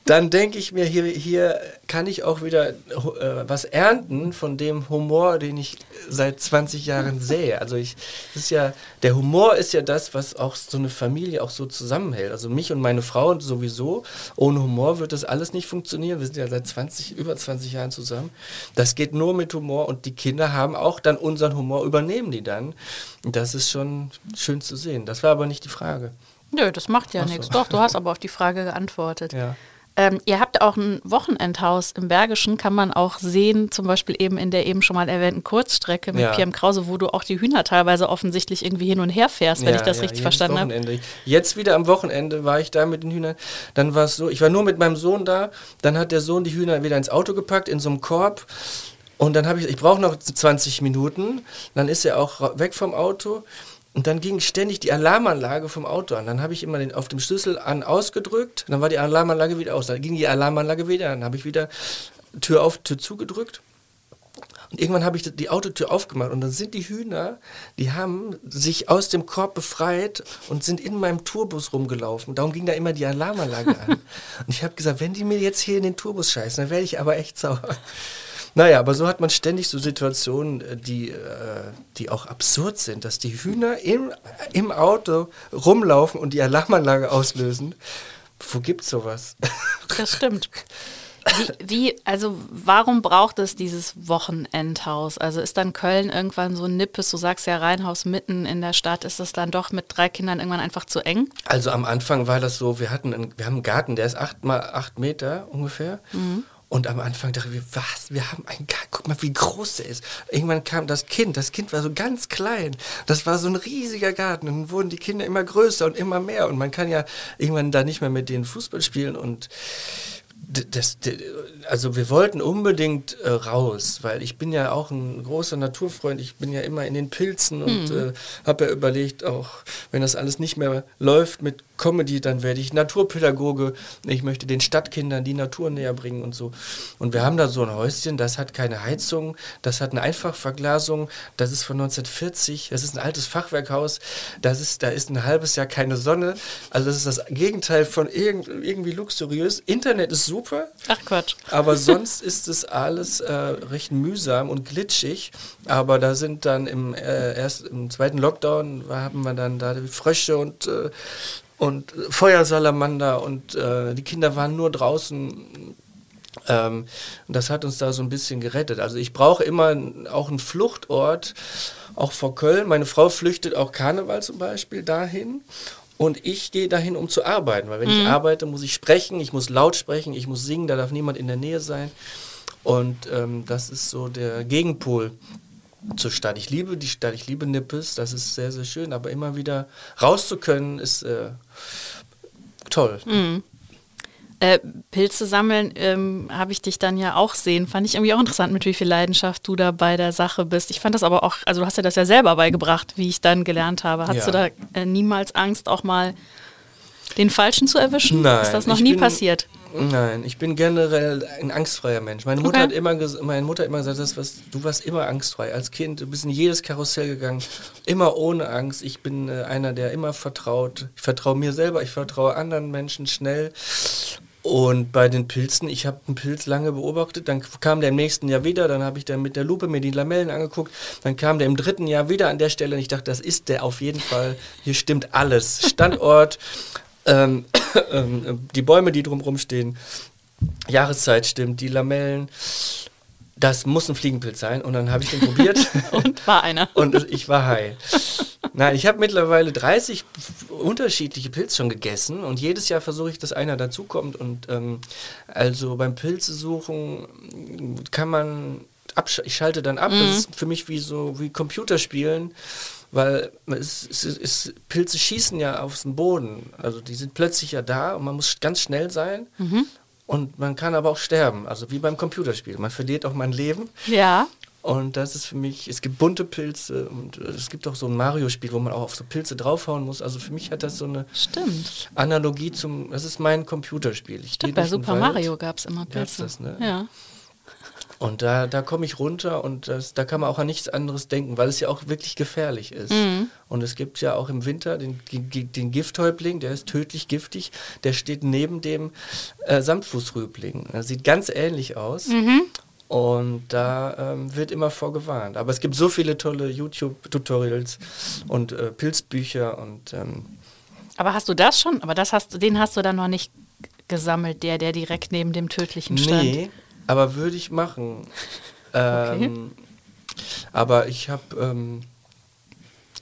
dann denke ich mir, hier, hier kann ich auch wieder äh, was ernten von dem Humor, den ich seit 20 Jahren sehe. Also ich, ist ja, der Humor ist ja das, was auch so eine Familie auch so zusammenhält. Also mich und meine Frau sowieso. Ohne Humor wird das alles nicht funktionieren. Wir sind ja seit 20, über 20 Jahren zusammen. Das geht nur mit Humor und die Kinder haben auch dann unseren Humor, übernehmen die dann. Das ist schon schön zu sehen. Das war aber nicht die Frage. Nö, das macht ja nichts. Doch, du hast aber auf die Frage geantwortet. Ja. Ähm, ihr habt auch ein Wochenendhaus im Bergischen, kann man auch sehen, zum Beispiel eben in der eben schon mal erwähnten Kurzstrecke mit ja. Pierre Krause, wo du auch die Hühner teilweise offensichtlich irgendwie hin und her fährst, wenn ja, ich das ja, richtig verstanden habe. Jetzt wieder am Wochenende war ich da mit den Hühnern. Dann war es so, ich war nur mit meinem Sohn da, dann hat der Sohn die Hühner wieder ins Auto gepackt, in so einem Korb. Und dann habe ich, ich brauche noch 20 Minuten, dann ist er auch weg vom Auto. Und dann ging ständig die Alarmanlage vom Auto an. Dann habe ich immer den, auf dem Schlüssel an ausgedrückt, dann war die Alarmanlage wieder aus. Dann ging die Alarmanlage wieder, dann habe ich wieder Tür auf, Tür zugedrückt. Und irgendwann habe ich die Autotür aufgemacht und dann sind die Hühner, die haben sich aus dem Korb befreit und sind in meinem Tourbus rumgelaufen. Darum ging da immer die Alarmanlage an. Und ich habe gesagt, wenn die mir jetzt hier in den Tourbus scheißen, dann werde ich aber echt sauer. Naja, aber so hat man ständig so Situationen, äh, die, äh, die auch absurd sind, dass die Hühner im, im Auto rumlaufen und die Alarmanlage auslösen. Wo gibt's sowas? Das stimmt. Wie, wie, also warum braucht es dieses Wochenendhaus? Also ist dann Köln irgendwann so nippes, du sagst ja Rheinhaus mitten in der Stadt, ist es dann doch mit drei Kindern irgendwann einfach zu eng? Also am Anfang war das so, wir hatten einen, wir haben einen Garten, der ist acht mal acht Meter ungefähr. Mhm. Und am Anfang dachten wir, was? Wir haben einen Garten, guck mal, wie groß der ist. Irgendwann kam das Kind, das Kind war so ganz klein. Das war so ein riesiger Garten. Und dann wurden die Kinder immer größer und immer mehr. Und man kann ja irgendwann da nicht mehr mit denen Fußball spielen. Und das, also wir wollten unbedingt äh, raus, weil ich bin ja auch ein großer Naturfreund. Ich bin ja immer in den Pilzen und mhm. äh, habe ja überlegt, auch wenn das alles nicht mehr läuft mit Comedy, dann werde ich Naturpädagoge. Ich möchte den Stadtkindern die Natur näher bringen und so. Und wir haben da so ein Häuschen, das hat keine Heizung, das hat eine Einfachverglasung, das ist von 1940, das ist ein altes Fachwerkhaus, das ist, da ist ein halbes Jahr keine Sonne. Also das ist das Gegenteil von irg irgendwie luxuriös. Internet ist super. Ach Quatsch. Aber sonst ist es alles äh, recht mühsam und glitschig. Aber da sind dann im, äh, erst im zweiten Lockdown haben wir dann da die Frösche und, äh, und Feuersalamander und äh, die Kinder waren nur draußen. Ähm, das hat uns da so ein bisschen gerettet. Also ich brauche immer auch einen Fluchtort, auch vor Köln. Meine Frau flüchtet auch Karneval zum Beispiel dahin. Und ich gehe dahin, um zu arbeiten, weil wenn mhm. ich arbeite, muss ich sprechen, ich muss laut sprechen, ich muss singen, da darf niemand in der Nähe sein. Und ähm, das ist so der Gegenpol zur Stadt. Ich liebe die Stadt, ich liebe Nippes, das ist sehr, sehr schön, aber immer wieder raus zu können, ist äh, toll. Mhm. Äh, Pilze sammeln ähm, habe ich dich dann ja auch sehen. Fand ich irgendwie auch interessant, mit wie viel Leidenschaft du da bei der Sache bist. Ich fand das aber auch, also du hast ja das ja selber beigebracht, wie ich dann gelernt habe. Hast ja. du da äh, niemals Angst, auch mal den Falschen zu erwischen? Nein. Ist das noch nie bin, passiert? Nein, ich bin generell ein angstfreier Mensch. Meine Mutter, okay. hat, immer meine Mutter hat immer gesagt, das, was, du warst immer angstfrei. Als Kind, du bist in jedes Karussell gegangen, immer ohne Angst. Ich bin äh, einer, der immer vertraut. Ich vertraue mir selber, ich vertraue anderen Menschen schnell. Und bei den Pilzen, ich habe einen Pilz lange beobachtet, dann kam der im nächsten Jahr wieder, dann habe ich dann mit der Lupe mir die Lamellen angeguckt, dann kam der im dritten Jahr wieder an der Stelle und ich dachte, das ist der auf jeden Fall, hier stimmt alles. Standort, ähm, die Bäume, die drumherum stehen, Jahreszeit stimmt, die Lamellen, das muss ein Fliegenpilz sein. Und dann habe ich den probiert. und war einer. und ich war high. Nein, ich habe mittlerweile 30 unterschiedliche Pilze schon gegessen und jedes Jahr versuche ich, dass einer dazukommt. Und ähm, also beim Pilzesuchen kann man, ich schalte dann ab. Mhm. Das ist für mich wie so wie Computerspielen weil es, es, es, Pilze schießen ja auf den Boden. Also die sind plötzlich ja da und man muss ganz schnell sein. Mhm. Und man kann aber auch sterben, also wie beim Computerspiel. Man verliert auch mein Leben. Ja. Und das ist für mich, es gibt bunte Pilze und es gibt auch so ein Mario-Spiel, wo man auch auf so Pilze draufhauen muss. Also für mich hat das so eine Stimmt. Analogie zum, das ist mein Computerspiel. Ich Stimmt, bei Super Mario gab es immer Pilze. Das, ne? Ja. Und da, da komme ich runter und das, da kann man auch an nichts anderes denken, weil es ja auch wirklich gefährlich ist. Mhm. Und es gibt ja auch im Winter den, den Gifthäuptling, der ist tödlich giftig, der steht neben dem äh, Samtfußrübling. Er sieht ganz ähnlich aus. Mhm. Und da ähm, wird immer vorgewarnt. Aber es gibt so viele tolle YouTube-Tutorials und äh, Pilzbücher und ähm Aber hast du das schon? Aber das hast den hast du dann noch nicht gesammelt, der, der direkt neben dem tödlichen stand. Nee, aber würde ich machen. Ähm, okay. Aber ich habe, ähm,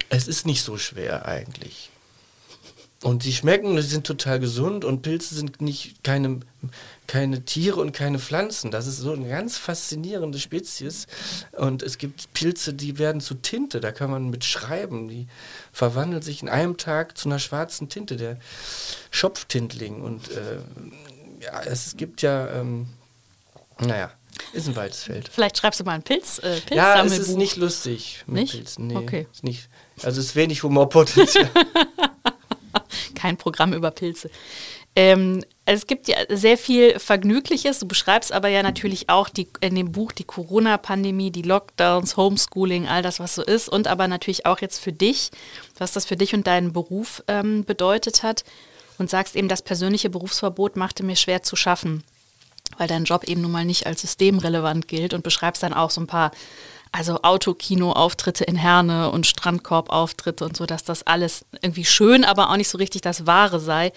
es ist nicht so schwer eigentlich. Und die schmecken, die sind total gesund und Pilze sind nicht keine, keine Tiere und keine Pflanzen. Das ist so eine ganz faszinierende Spezies. Und es gibt Pilze, die werden zu Tinte, da kann man mit schreiben. Die verwandeln sich in einem Tag zu einer schwarzen Tinte, der Schopftintling. Und äh, ja, es gibt ja ähm, naja, ist ein weites Feld. Vielleicht schreibst du mal ein Pilz, äh, Pilz Ja, es ist nicht lustig mit nicht? Pilzen. Nee, okay. Ist nicht, also es ist wenig Humorpotenzial. Kein Programm über Pilze. Ähm, es gibt ja sehr viel Vergnügliches. Du beschreibst aber ja natürlich auch die, in dem Buch die Corona-Pandemie, die Lockdowns, Homeschooling, all das, was so ist. Und aber natürlich auch jetzt für dich, was das für dich und deinen Beruf ähm, bedeutet hat. Und sagst eben, das persönliche Berufsverbot machte mir schwer zu schaffen weil dein Job eben nun mal nicht als systemrelevant gilt und beschreibst dann auch so ein paar, also Autokino-Auftritte in Herne und Strandkorb-Auftritte und so, dass das alles irgendwie schön, aber auch nicht so richtig das Wahre sei.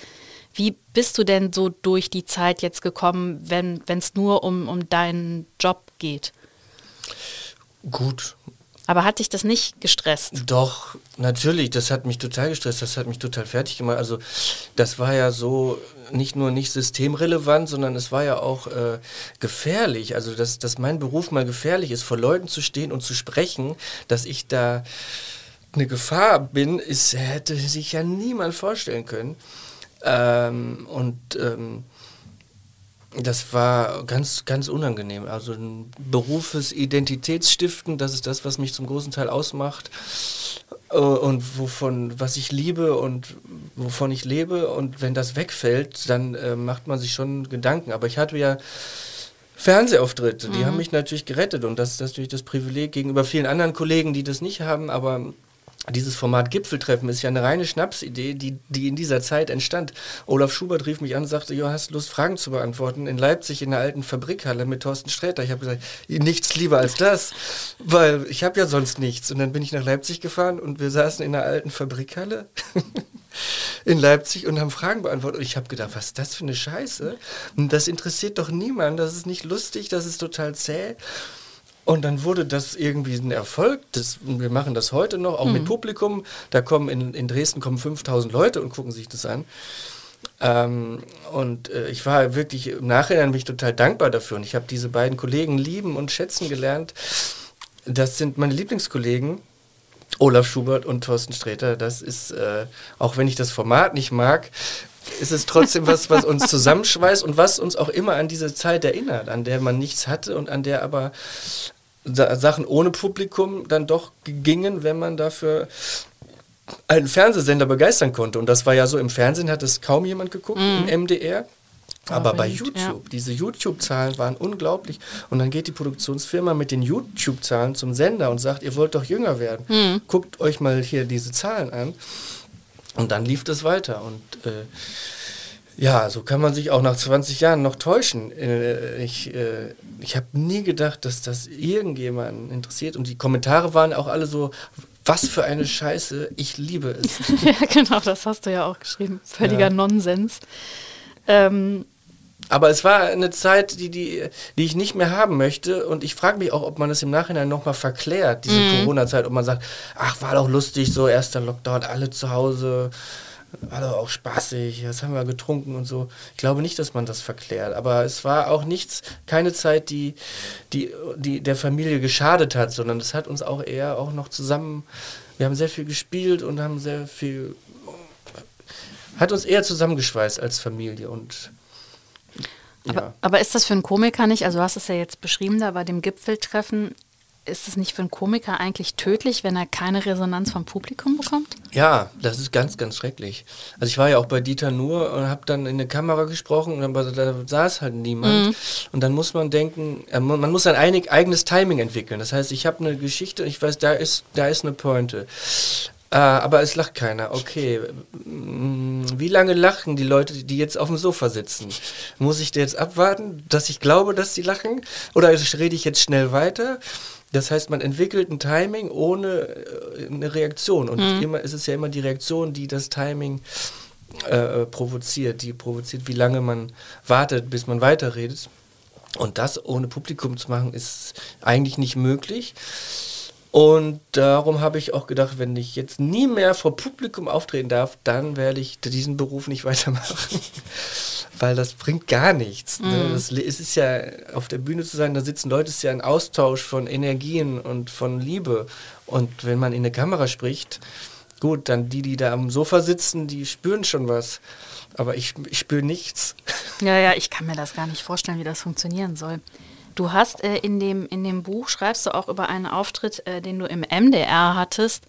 Wie bist du denn so durch die Zeit jetzt gekommen, wenn es nur um, um deinen Job geht? Gut, aber hat dich das nicht gestresst? Doch, natürlich, das hat mich total gestresst, das hat mich total fertig gemacht. Also das war ja so nicht nur nicht systemrelevant, sondern es war ja auch äh, gefährlich. Also dass, dass mein Beruf mal gefährlich ist, vor Leuten zu stehen und zu sprechen, dass ich da eine Gefahr bin, ist, hätte sich ja niemand vorstellen können. Ähm, und ähm, das war ganz, ganz unangenehm. Also ein Berufes Identitätsstiften, das ist das, was mich zum großen Teil ausmacht äh, und wovon, was ich liebe und wovon ich lebe. Und wenn das wegfällt, dann äh, macht man sich schon Gedanken. Aber ich hatte ja Fernsehauftritte, die mhm. haben mich natürlich gerettet und das ist natürlich das Privileg gegenüber vielen anderen Kollegen, die das nicht haben, aber dieses Format Gipfeltreffen ist ja eine reine Schnapsidee, die, die in dieser Zeit entstand. Olaf Schubert rief mich an und sagte, Jo, hast Lust, Fragen zu beantworten? In Leipzig in der alten Fabrikhalle mit Thorsten Sträter. Ich habe gesagt, nichts lieber als das, weil ich habe ja sonst nichts. Und dann bin ich nach Leipzig gefahren und wir saßen in der alten Fabrikhalle in Leipzig und haben Fragen beantwortet. Und ich habe gedacht, was ist das für eine Scheiße? Das interessiert doch niemand. Das ist nicht lustig, das ist total zäh. Und dann wurde das irgendwie ein Erfolg. Das, wir machen das heute noch, auch mhm. mit Publikum. Da kommen in, in Dresden kommen 5000 Leute und gucken sich das an. Ähm, und äh, ich war wirklich im Nachhinein mich total dankbar dafür. Und ich habe diese beiden Kollegen lieben und schätzen gelernt. Das sind meine Lieblingskollegen. Olaf Schubert und Thorsten Sträter, das ist, äh, auch wenn ich das Format nicht mag, ist es trotzdem was, was uns zusammenschweißt und was uns auch immer an diese Zeit erinnert, an der man nichts hatte und an der aber Sachen ohne Publikum dann doch gingen, wenn man dafür einen Fernsehsender begeistern konnte. Und das war ja so, im Fernsehen hat es kaum jemand geguckt, mm. im MDR. Aber bei YouTube, ja. diese YouTube-Zahlen waren unglaublich. Und dann geht die Produktionsfirma mit den YouTube-Zahlen zum Sender und sagt, ihr wollt doch jünger werden. Mm. Guckt euch mal hier diese Zahlen an. Und dann lief das weiter. Und äh, ja, so kann man sich auch nach 20 Jahren noch täuschen. Äh, ich äh, ich habe nie gedacht, dass das irgendjemanden interessiert. Und die Kommentare waren auch alle so, was für eine Scheiße, ich liebe es. ja, genau, das hast du ja auch geschrieben. Völliger ja. Nonsens. Ähm, Aber es war eine Zeit, die, die, die ich nicht mehr haben möchte. Und ich frage mich auch, ob man das im Nachhinein nochmal verklärt, diese Mhm. Corona-Zeit, ob man sagt, ach, war doch lustig, so erster Lockdown, alle zu Hause, alle auch spaßig, das haben wir getrunken und so. Ich glaube nicht, dass man das verklärt. Aber es war auch nichts, keine Zeit, die, die, die der Familie geschadet hat, sondern es hat uns auch eher auch noch zusammen, wir haben sehr viel gespielt und haben sehr viel, hat uns eher zusammengeschweißt als Familie und Aber, ja. aber ist das für einen Komiker nicht, also du hast es ja jetzt beschrieben da bei dem Gipfeltreffen, ist es nicht für einen Komiker eigentlich tödlich, wenn er keine Resonanz vom Publikum bekommt? Ja, das ist ganz, ganz schrecklich. Also ich war ja auch bei Dieter Nuhr und habe dann in eine Kamera gesprochen und dann da saß halt niemand. Und dann muss man denken, man muss ein eigenes Timing entwickeln. Das heißt, ich habe eine Geschichte und ich weiß, da ist, da ist eine Pointe. Äh, aber es lacht keiner. Okay, mm, wie lange lachen die Leute, die jetzt auf dem Sofa sitzen? Muss ich jetzt abwarten, dass ich glaube, dass sie lachen? Oder rede ich jetzt schnell weiter? Das heißt, man entwickelt ein Timing ohne äh, eine Reaktion. Und immer, es ist ja immer die Reaktion, die das Timing äh, provoziert. Die provoziert, wie lange man wartet, bis man weiterredet. Und das ohne Publikum zu machen, ist eigentlich nicht möglich. Und darum habe ich auch gedacht, wenn ich jetzt nie mehr vor Publikum auftreten darf, dann werde ich diesen Beruf nicht weitermachen. Weil das bringt gar nichts. Ne? Das, le- es ist ja, auf der Bühne zu sein, da sitzen Leute, es ist ja ein Austausch von Energien und von Liebe. Und wenn man in eine Kamera spricht, gut, dann die, die da am Sofa sitzen, die spüren schon was. Aber ich, ich spüre nichts. Ja, ja, ich kann mir das gar nicht vorstellen, wie das funktionieren soll. Du hast äh, in, dem, in dem Buch, schreibst du auch über einen Auftritt, äh, den du im MDR hattest.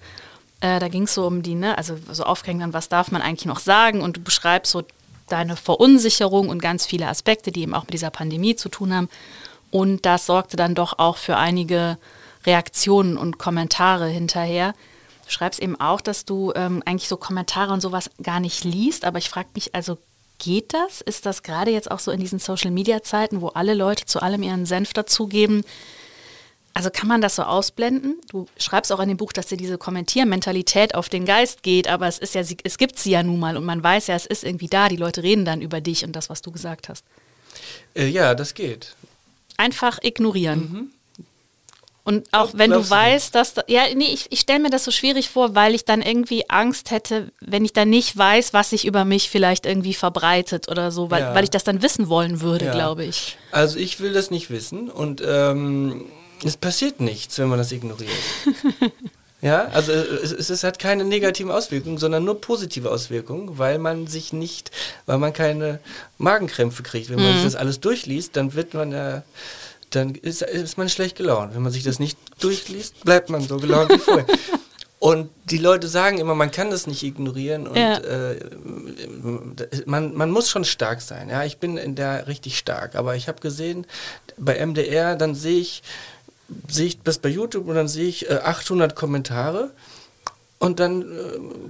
Äh, da ging es so um die, ne, also so aufgehängt an, was darf man eigentlich noch sagen und du beschreibst so deine Verunsicherung und ganz viele Aspekte, die eben auch mit dieser Pandemie zu tun haben. Und das sorgte dann doch auch für einige Reaktionen und Kommentare hinterher. Du schreibst eben auch, dass du ähm, eigentlich so Kommentare und sowas gar nicht liest, aber ich frage mich, also geht das? Ist das gerade jetzt auch so in diesen Social-Media-Zeiten, wo alle Leute zu allem ihren Senf dazugeben? Also kann man das so ausblenden? Du schreibst auch in dem Buch, dass dir diese Kommentiermentalität auf den Geist geht, aber es ist ja, es gibt sie ja nun mal und man weiß ja, es ist irgendwie da. Die Leute reden dann über dich und das, was du gesagt hast. Äh, ja, das geht. Einfach ignorieren. Und auch wenn du weißt, dass, da, ja, nee, ich, ich stelle mir das so schwierig vor, weil ich dann irgendwie Angst hätte, wenn ich dann nicht weiß, was sich über mich vielleicht irgendwie verbreitet oder so, weil, Ja. weil ich das dann wissen wollen würde, Ja. glaube ich. Also ich will das nicht wissen und ähm, es passiert nichts, wenn man das ignoriert. ja, also es, es, es hat keine negativen Auswirkungen, sondern nur positive Auswirkungen, weil man sich nicht, weil man keine Magenkrämpfe kriegt. Wenn man sich das alles durchliest, dann wird man ja, dann ist, ist man schlecht gelaunt. Wenn man sich das nicht durchliest, bleibt man so gelaunt wie vorher. Und die Leute sagen immer, man kann das nicht ignorieren und Ja. äh, man, man muss schon stark sein. Ja, ich bin in der richtig stark, aber ich habe gesehen, bei MDR, dann sehe ich, sehe ich das bei YouTube und dann sehe ich äh, 800 Kommentare und dann äh,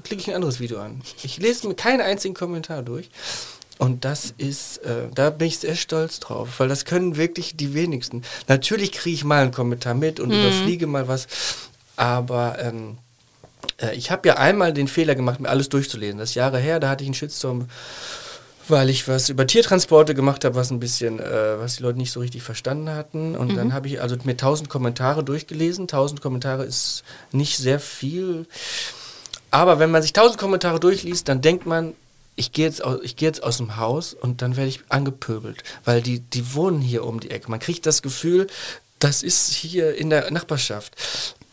klicke ich ein anderes Video an. Ich lese mir keinen einzigen Kommentar durch. Und das ist, äh, da bin ich sehr stolz drauf, weil das können wirklich die wenigsten. Natürlich kriege ich mal einen Kommentar mit und überfliege mal was, aber ähm, äh, ich habe ja einmal den Fehler gemacht, mir alles durchzulesen. Das ist Jahre her, da hatte ich einen Shitstorm, weil ich was über Tiertransporte gemacht habe, was ein bisschen, äh, was die Leute nicht so richtig verstanden hatten. Und dann habe ich also mir 1000 Kommentare durchgelesen. 1000 Kommentare ist nicht sehr viel. Aber wenn man sich 1000 Kommentare durchliest, dann denkt man, ich gehe jetzt, ich geh jetzt aus dem Haus und dann werde ich angepöbelt, weil die, die wohnen hier um die Ecke. Man kriegt das Gefühl, das ist hier in der Nachbarschaft.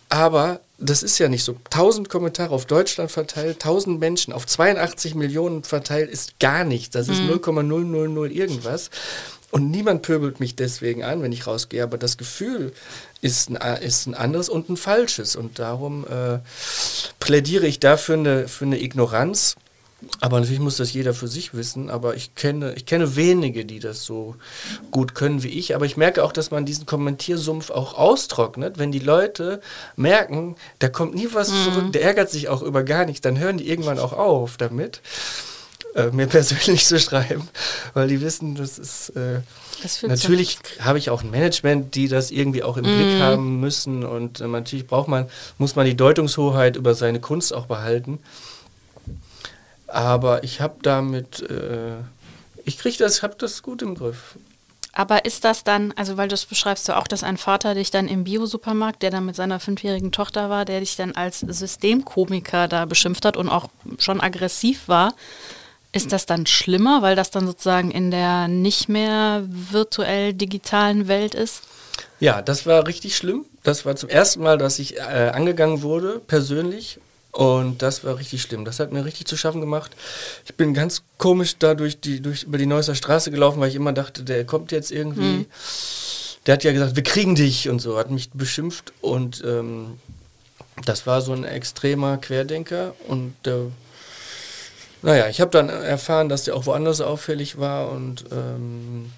Aber das ist ja nicht so. 1000 Kommentare auf Deutschland verteilt, 1000 Menschen auf 82 Millionen verteilt ist gar nichts. Das ist 0,000 irgendwas. Und niemand pöbelt mich deswegen an, wenn ich rausgehe. Aber das Gefühl ist ein, ist ein anderes und ein falsches. Und darum äh, plädiere ich dafür eine, für eine Ignoranz. Aber natürlich muss das jeder für sich wissen. Aber ich kenne, ich kenne wenige, die das so gut können wie ich. Aber ich merke auch, dass man diesen Kommentiersumpf auch austrocknet. Wenn die Leute merken, da kommt nie was zurück, der ärgert sich auch über gar nichts, dann hören die irgendwann auch auf damit, äh, mir persönlich zu schreiben. Weil die wissen, das ist. Äh, Das Natürlich habe ich auch ein Management, die das irgendwie auch im Blick haben müssen und äh, natürlich braucht man, muss man die Deutungshoheit über seine Kunst auch behalten. Aber ich habe damit, äh, Ich kriege das, habe das gut im Griff. Aber ist das dann, also weil du es beschreibst du auch, dass ein Vater dich dann im Biosupermarkt, der dann mit seiner fünfjährigen Tochter war, der dich dann als Systemkomiker da beschimpft hat und auch schon aggressiv war, ist das dann schlimmer, weil das dann sozusagen in der nicht mehr virtuell digitalen Welt ist? Ja, das war richtig schlimm. Das war zum ersten Mal, dass ich äh, angegangen wurde, persönlich. Und das war richtig schlimm. Das hat mir richtig zu schaffen gemacht. Ich bin ganz komisch da durch die, durch, über die Neusser Straße gelaufen, weil ich immer dachte, der kommt jetzt irgendwie. Mhm. Der hat ja gesagt, wir kriegen dich und so, hat mich beschimpft. Und ähm, das war so ein extremer Querdenker. Und äh, naja, ich habe dann erfahren, dass der auch woanders auffällig war und ähm,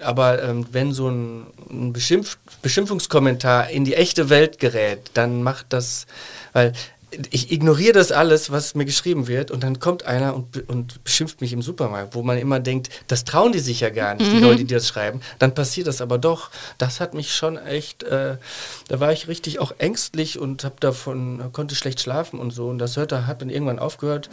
aber ähm, wenn so ein, ein Beschimpf Beschimpfungskommentar in die echte Welt gerät, dann macht das, weil ich ignoriere das alles, was mir geschrieben wird, und dann kommt einer und, und beschimpft mich im Supermarkt, wo man immer denkt, das trauen die sich ja gar nicht, die mhm. Leute, die das schreiben. Dann passiert das aber doch. Das hat mich schon echt, äh, da war ich richtig auch ängstlich und habe davon, konnte schlecht schlafen und so. Und das hörte, hat dann irgendwann aufgehört.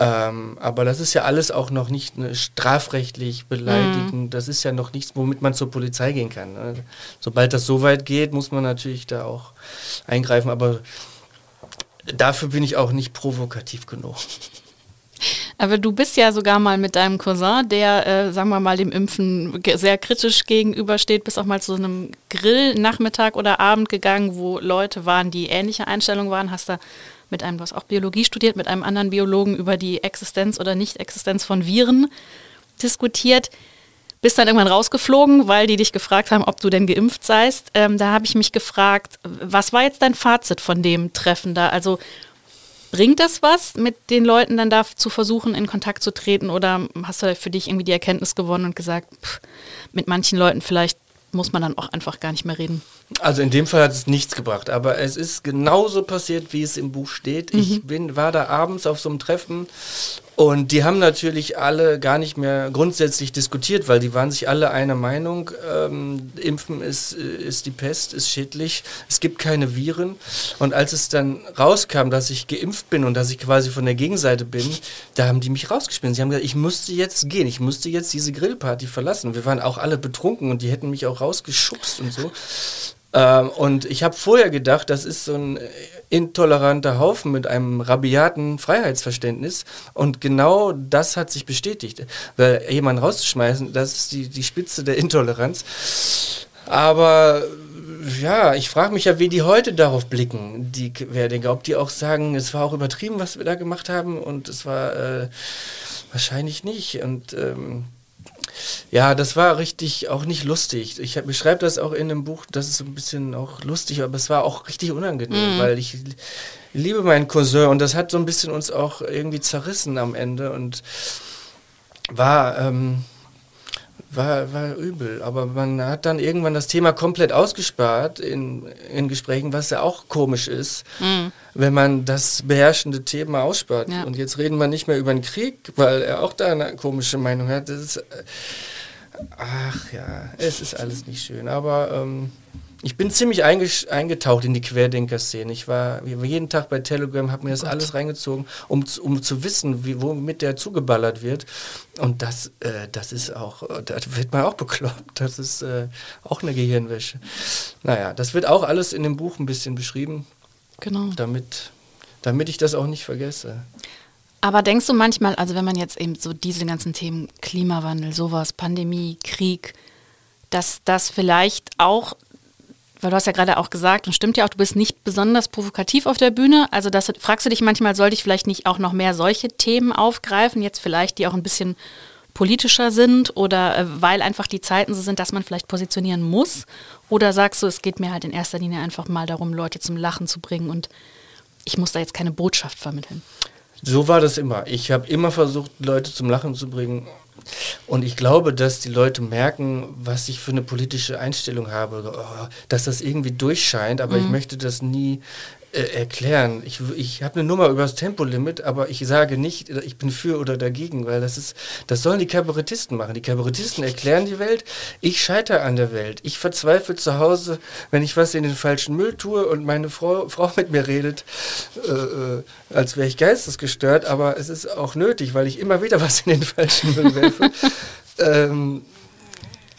Ähm, aber das ist ja alles auch noch nicht ne, strafrechtlich beleidigend. Mhm. Das ist ja noch nichts, womit man zur Polizei gehen kann. Ne? Sobald das so weit geht, muss man natürlich da auch eingreifen. Aber dafür bin ich auch nicht provokativ genug. Aber du bist ja sogar mal mit deinem Cousin, der, äh, sagen wir mal, dem Impfen sehr kritisch gegenübersteht, bis auch mal zu einem Grill-Nachmittag oder Abend gegangen, wo Leute waren, die ähnliche Einstellungen waren. Hast da mit einem, du hast auch Biologie studiert, mit einem anderen Biologen über die Existenz oder Nicht-Existenz von Viren diskutiert. Bist dann irgendwann rausgeflogen, weil die dich gefragt haben, ob du denn geimpft seist. Ähm, da habe ich mich gefragt, was war jetzt dein Fazit von dem Treffen da? Also bringt das was, mit den Leuten dann da zu versuchen, in Kontakt zu treten? Oder hast du für dich irgendwie die Erkenntnis gewonnen und gesagt, pff, mit manchen Leuten vielleicht muss man dann auch einfach gar nicht mehr reden. Also in dem Fall hat es nichts gebracht, aber es ist genauso passiert, wie es im Buch steht. Mhm. Ich bin, war da abends auf so einem Treffen und die haben natürlich alle gar nicht mehr grundsätzlich diskutiert, weil die waren sich alle einer Meinung. Ähm, Impfen ist, ist die Pest, ist schädlich, es gibt keine Viren. Und als es dann rauskam, dass ich geimpft bin und dass ich quasi von der Gegenseite bin, da haben die mich rausgespielt. Sie haben gesagt, ich musste jetzt gehen, ich musste jetzt diese Grillparty verlassen. Wir waren auch alle betrunken und die hätten mich auch rausgeschubst und so. Ähm, und ich habe vorher gedacht, das ist so ein intoleranter Haufen mit einem rabiaten Freiheitsverständnis. Und genau das hat sich bestätigt. Weil jemanden rauszuschmeißen, das ist die, die Spitze der Intoleranz. Aber ja, ich frage mich ja, wie die heute darauf blicken, die Querdenker. Ob die auch sagen, es war auch übertrieben, was wir da gemacht haben und es war äh, wahrscheinlich nicht. Und ähm, ja, das war richtig auch nicht lustig. Ich beschreibe das auch in dem Buch, das ist ein bisschen auch lustig, aber es war auch richtig unangenehm, mhm. weil ich liebe meinen Cousin und das hat so ein bisschen uns auch irgendwie zerrissen am Ende und war, ähm, war, war übel. Aber man hat dann irgendwann das Thema komplett ausgespart in, in Gesprächen, was ja auch komisch ist, mhm. wenn man das beherrschende Thema ausspart. Ja. Und jetzt reden wir nicht mehr über den Krieg, weil er auch da eine komische Meinung hat. Das ist, ach ja, es ist alles nicht schön. Aber ähm, ich bin ziemlich eingetaucht in die Querdenker-Szene. Ich war jeden Tag bei Telegram, habe mir das oh alles reingezogen, um, um zu wissen, wie, womit der zugeballert wird. Und das, äh, das ist auch, da wird man auch bekloppt. Das ist äh, auch eine Gehirnwäsche. Naja, das wird auch alles in dem Buch ein bisschen beschrieben. Genau. Damit, damit ich das auch nicht vergesse. Aber denkst du manchmal, also wenn man jetzt eben so diese ganzen Themen Klimawandel, sowas, Pandemie, Krieg, dass das vielleicht auch weil du hast ja gerade auch gesagt, und stimmt ja auch, du bist nicht besonders provokativ auf der Bühne. Also das fragst du dich manchmal, sollte ich vielleicht nicht auch noch mehr solche Themen aufgreifen, jetzt vielleicht, die auch ein bisschen politischer sind oder äh, weil einfach die Zeiten so sind, dass man vielleicht positionieren muss? Oder sagst du, es geht mir halt in erster Linie einfach mal darum, Leute zum Lachen zu bringen und ich muss da jetzt keine Botschaft vermitteln? So war das immer. Ich habe immer versucht, Leute zum Lachen zu bringen und ich glaube, dass die Leute merken, was ich für eine politische Einstellung habe, oh, dass das irgendwie durchscheint, aber mhm. ich möchte das nie äh, erklären. Ich, ich habe eine Nummer über das Tempolimit, aber ich sage nicht, ich bin für oder dagegen, weil das ist, das sollen die Kabarettisten machen. Die Kabarettisten erklären die Welt. Ich scheitere an der Welt. Ich verzweifle zu Hause, wenn ich was in den falschen Müll tue und meine Frau, Frau mit mir redet, äh, äh als wäre ich geistesgestört. Aber es ist auch nötig, weil ich immer wieder was in den falschen Müll werfe. ähm,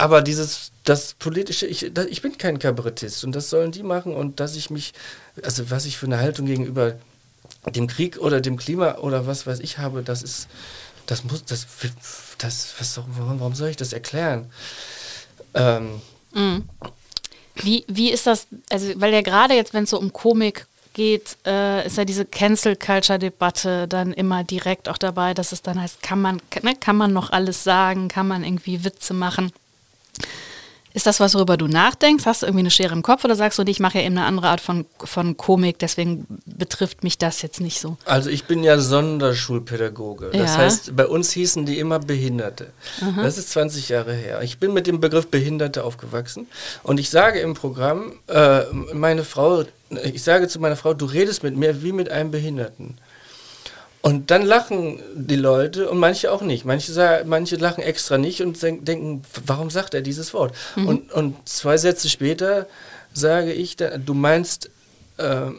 aber dieses, das politische, ich, das, ich bin kein Kabarettist und das sollen die machen und dass ich mich, also was ich für eine Haltung gegenüber dem Krieg oder dem Klima oder was weiß ich habe, das ist, das muss, das, das, was, warum, soll ich das erklären? Ähm, mhm. Wie, wie ist das, also, weil ja gerade jetzt, wenn es so um Komik geht, äh, ist ja diese Cancel Culture Debatte dann immer direkt auch dabei, dass es dann heißt, kann man, ne, kann man noch alles sagen, kann man irgendwie Witze machen? Ist das was, worüber du nachdenkst? Hast du irgendwie eine Schere im Kopf oder sagst du, ich mache ja eben eine andere Art von, von Komik, deswegen betrifft mich das jetzt nicht so? Also ich bin ja Sonderschulpädagoge. Das ja. heißt, bei uns hießen die immer Behinderte. Aha. Das ist 20 Jahre her. Ich bin mit dem Begriff Behinderte aufgewachsen und ich sage im Programm, äh, meine Frau, ich sage zu meiner Frau, du redest mit mir wie mit einem Behinderten. Und dann lachen die Leute und manche auch nicht. Manche, manche lachen extra nicht und denken, warum sagt er dieses Wort? Mhm. Und, und zwei Sätze später sage ich, du meinst, äh,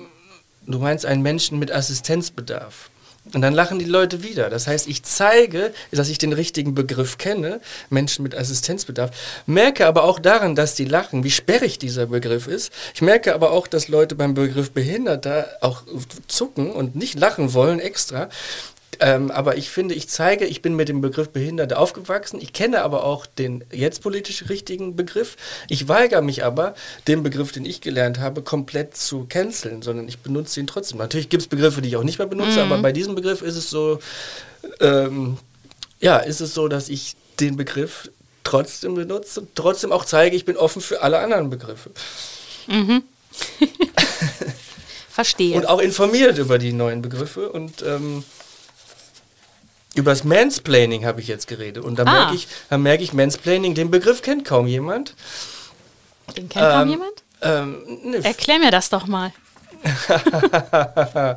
du meinst einen Menschen mit Assistenzbedarf. Und dann lachen die Leute wieder. Das heißt, ich zeige, dass ich den richtigen Begriff kenne, Menschen mit Assistenzbedarf, merke aber auch daran, dass die lachen, wie sperrig dieser Begriff ist. Ich merke aber auch, dass Leute beim Begriff Behinderter auch zucken und nicht lachen wollen extra. Ähm, aber ich finde, ich zeige, ich bin mit dem Begriff Behinderte aufgewachsen. Ich kenne aber auch den jetzt politisch richtigen Begriff. Ich weigere mich aber, den Begriff, den ich gelernt habe, komplett zu canceln, sondern ich benutze ihn trotzdem. Natürlich gibt es Begriffe, die ich auch nicht mehr benutze, mhm. aber bei diesem Begriff ist es so, ähm, ja, ist es so, dass ich den Begriff trotzdem benutze, trotzdem auch zeige, ich bin offen für alle anderen Begriffe. Mhm. Verstehe. Und auch informiert über die neuen Begriffe und ähm, über das Mansplaining habe ich jetzt geredet. Und da ah. merke ich, da merke ich, Mansplaining, den Begriff kennt kaum jemand. Den kennt ähm, kaum jemand? Ähm, ne. Erklär mir das doch mal.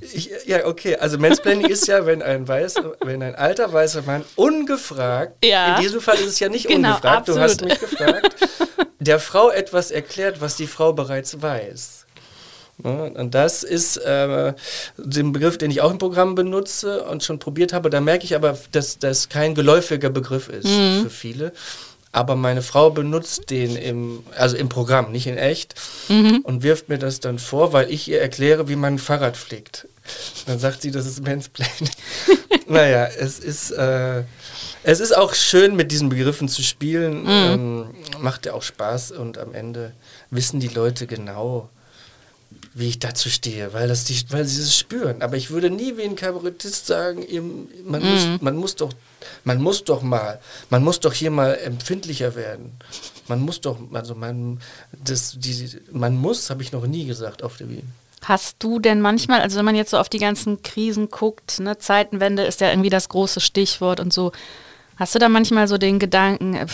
ich, ja, okay. Also Mansplaining ist ja, wenn ein weißer, wenn ein alter weißer Mann ungefragt, ja. in diesem Fall ist es ja nicht genau, ungefragt, absolut. du hast mich gefragt, der Frau etwas erklärt, was die Frau bereits weiß. Und das ist äh, den Begriff, den ich auch im Programm benutze und schon probiert habe. Da merke ich aber, dass das kein geläufiger Begriff ist mhm. für viele. Aber meine Frau benutzt den im, also im Programm, nicht in echt, mhm. und wirft mir das dann vor, weil ich ihr erkläre, wie man ein Fahrrad fliegt. Dann sagt sie, das ist Mansplaining. naja, es ist, äh, es ist auch schön, mit diesen Begriffen zu spielen. Mhm. Ähm, macht ja auch Spaß und am Ende wissen die Leute genau, wie ich dazu stehe, weil, das die, weil sie es spüren. Aber ich würde nie wie ein Kabarettist sagen, man, mhm. muss, man, muss doch, man muss doch mal, man muss doch hier mal empfindlicher werden. Man muss doch, also man, das, die, man muss, habe ich noch nie gesagt auf der Bühne. Hast du denn manchmal, also wenn man jetzt so auf die ganzen Krisen guckt, ne, Zeitenwende ist ja irgendwie das große Stichwort und so, hast du da manchmal so den Gedanken, äh,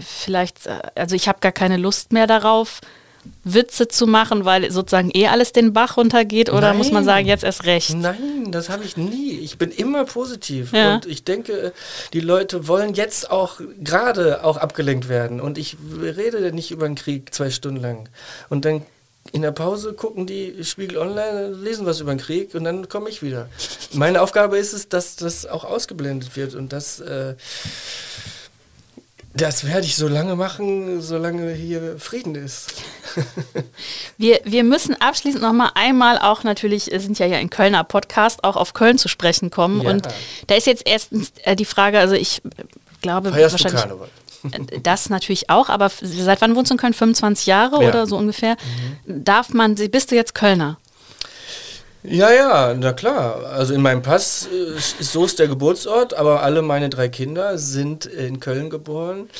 vielleicht, äh, also ich habe gar keine Lust mehr darauf, Witze zu machen, weil sozusagen eh alles den Bach runtergeht? Oder Nein. muss man sagen, jetzt erst recht? Nein, das habe ich nie. Ich bin immer positiv. Ja. Und ich denke, die Leute wollen jetzt auch gerade auch abgelenkt werden. Und ich rede nicht über den Krieg zwei Stunden lang. Und dann in der Pause gucken die Spiegel Online, lesen was über den Krieg und dann komme ich wieder. Meine Aufgabe ist es, dass das auch ausgeblendet wird und dass. Äh, das werde ich so lange machen, solange hier Frieden ist. wir, wir müssen abschließend noch mal einmal auch natürlich, sind ja ja ein Kölner Podcast, auch auf Köln zu sprechen kommen. Ja. Und da ist jetzt erstens äh, die Frage, also ich glaube Feierst wahrscheinlich. Du Karneval? Äh, das natürlich auch, aber seit wann wohnst du in Köln? 25 Jahre ja. oder so ungefähr? Mhm. Darf man, bist du jetzt Kölner? Ja, ja, na klar. Also in meinem Pass äh, ist so ist der Geburtsort, aber alle meine drei Kinder sind in Köln geboren.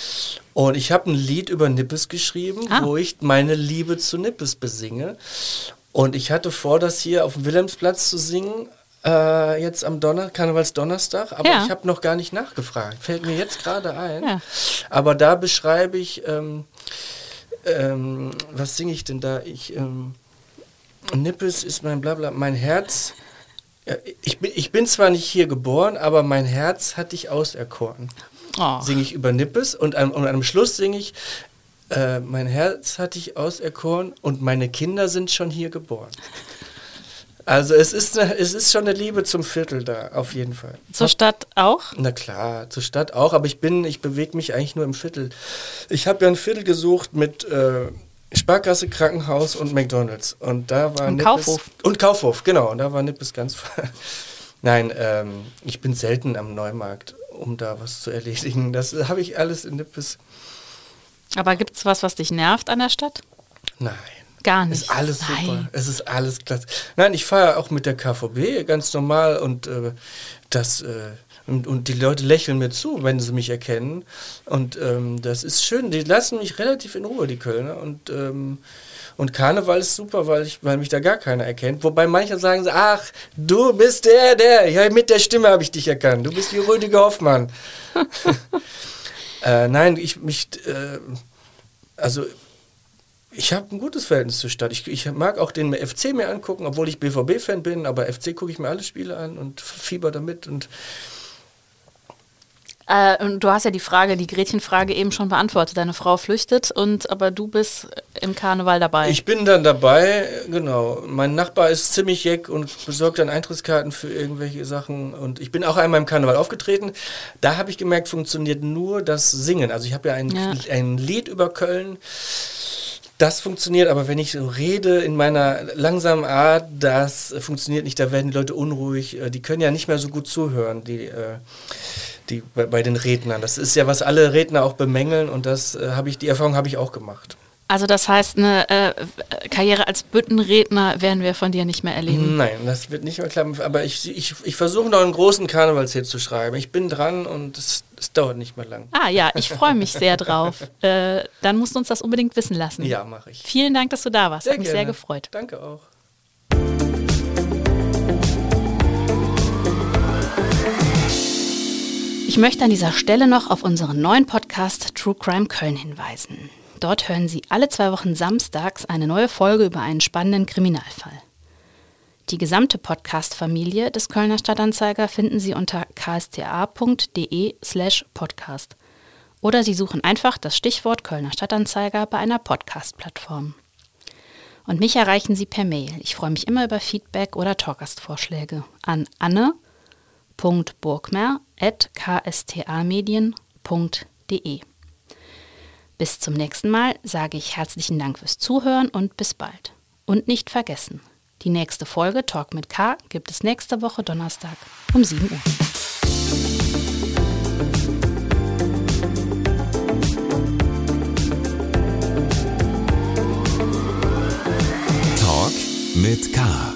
Und ich habe ein Lied über Nippes geschrieben, ah. wo ich meine Liebe zu Nippes besinge. Und ich hatte vor, das hier auf dem Wilhelmsplatz zu singen, äh, jetzt am Donner Karnevalsdonnerstag, aber ja. ich habe noch gar nicht nachgefragt. Fällt mir jetzt gerade ein. Ja. Aber da beschreibe ich, ähm, ähm, was singe ich denn da? Ich, ähm, Nippes ist mein Blabla, mein Herz. Ja, ich, bin, ich bin zwar nicht hier geboren, aber mein Herz hat dich auserkoren. Oh. Singe ich über Nippes und am, und am Schluss singe ich, äh, mein Herz hat dich auserkoren und meine Kinder sind schon hier geboren. Also es ist, eine, es ist schon eine Liebe zum Viertel da, auf jeden Fall. Zur Stadt auch? Na klar, zur Stadt auch, aber ich bin, ich bewege mich eigentlich nur im Viertel. Ich habe ja ein Viertel gesucht mit äh, Sparkasse, Krankenhaus und McDonalds. Und da war Und Nippes, Kaufhof. Und Kaufhof, genau. Und da war Nippes ganz. Nein, ähm, ich bin selten am Neumarkt, um da was zu erledigen. Das habe ich alles in Nippes. Aber gibt es was, was dich nervt an der Stadt? Nein. Gar nicht. Ist alles super. Nein. Es ist alles klasse. Nein, ich fahre auch mit der KVB ganz normal und äh, das äh, und, und die Leute lächeln mir zu, wenn sie mich erkennen. Und ähm, das ist schön. Die lassen mich relativ in Ruhe, die Kölner. Und ähm, und Karneval ist super, weil, ich, weil mich da gar keiner erkennt. Wobei manche sagen, so, ach, du bist der, der. Ja, mit der Stimme habe ich dich erkannt. Du bist die Rüdiger Hoffmann. äh, nein, ich mich, äh, also ich habe ein gutes Verhältnis zur Stadt. Ich, ich mag auch den FC mir angucken, obwohl ich BVB-Fan bin, aber FC gucke ich mir alle Spiele an und fieber damit. Und Äh, und du hast ja die Frage, die Gretchenfrage eben schon beantwortet. Deine Frau flüchtet und aber du bist im Karneval dabei. ich bin dann dabei, genau. Mein Nachbar ist ziemlich jeck und besorgt dann Eintrittskarten für irgendwelche Sachen. Und ich bin auch einmal im Karneval aufgetreten. Da habe ich gemerkt, funktioniert nur das Singen. Also ich habe ja ein, Ja. ein Lied über Köln. Das funktioniert, aber wenn ich so rede in meiner langsamen Art, das funktioniert nicht. Da werden die Leute unruhig. Äh, Die können ja nicht mehr so gut zuhören, die, äh, die bei, bei den Rednern. Das ist ja, was alle Redner auch bemängeln und das äh, habe ich, die Erfahrung habe ich auch gemacht. also das heißt, eine äh, Karriere als Büttenredner werden wir von dir nicht mehr erleben. Nein, das wird nicht mehr klappen. Aber ich, ich, ich versuche noch einen großen Karnevalshit zu schreiben. Ich bin dran und es, es dauert nicht mehr lang. Ah ja, ich freue mich sehr drauf. Äh, dann musst du uns das unbedingt wissen lassen. Ja, mache ich. Vielen Dank, dass du da warst. Hat mich sehr gerne. gefreut. Danke auch. Ich möchte an dieser Stelle noch auf unseren neuen Podcast True Crime Köln hinweisen. Dort hören Sie alle zwei Wochen samstags eine neue Folge über einen spannenden Kriminalfall. Die gesamte Podcast-Familie des Kölner Stadtanzeiger finden Sie unter ksta.de slash podcast. Oder Sie suchen einfach das Stichwort Kölner Stadtanzeiger bei einer Podcast-Plattform. Und mich erreichen Sie per Mail. Ich freue mich immer über Feedback oder Talkgastvorschläge an anne.burgmer.ksta-medien.de. Bis zum nächsten Mal sage ich herzlichen Dank fürs Zuhören und bis bald. Und nicht vergessen, die nächste Folge Talk mit K gibt es nächste Woche Donnerstag um 7 Uhr. Talk mit K.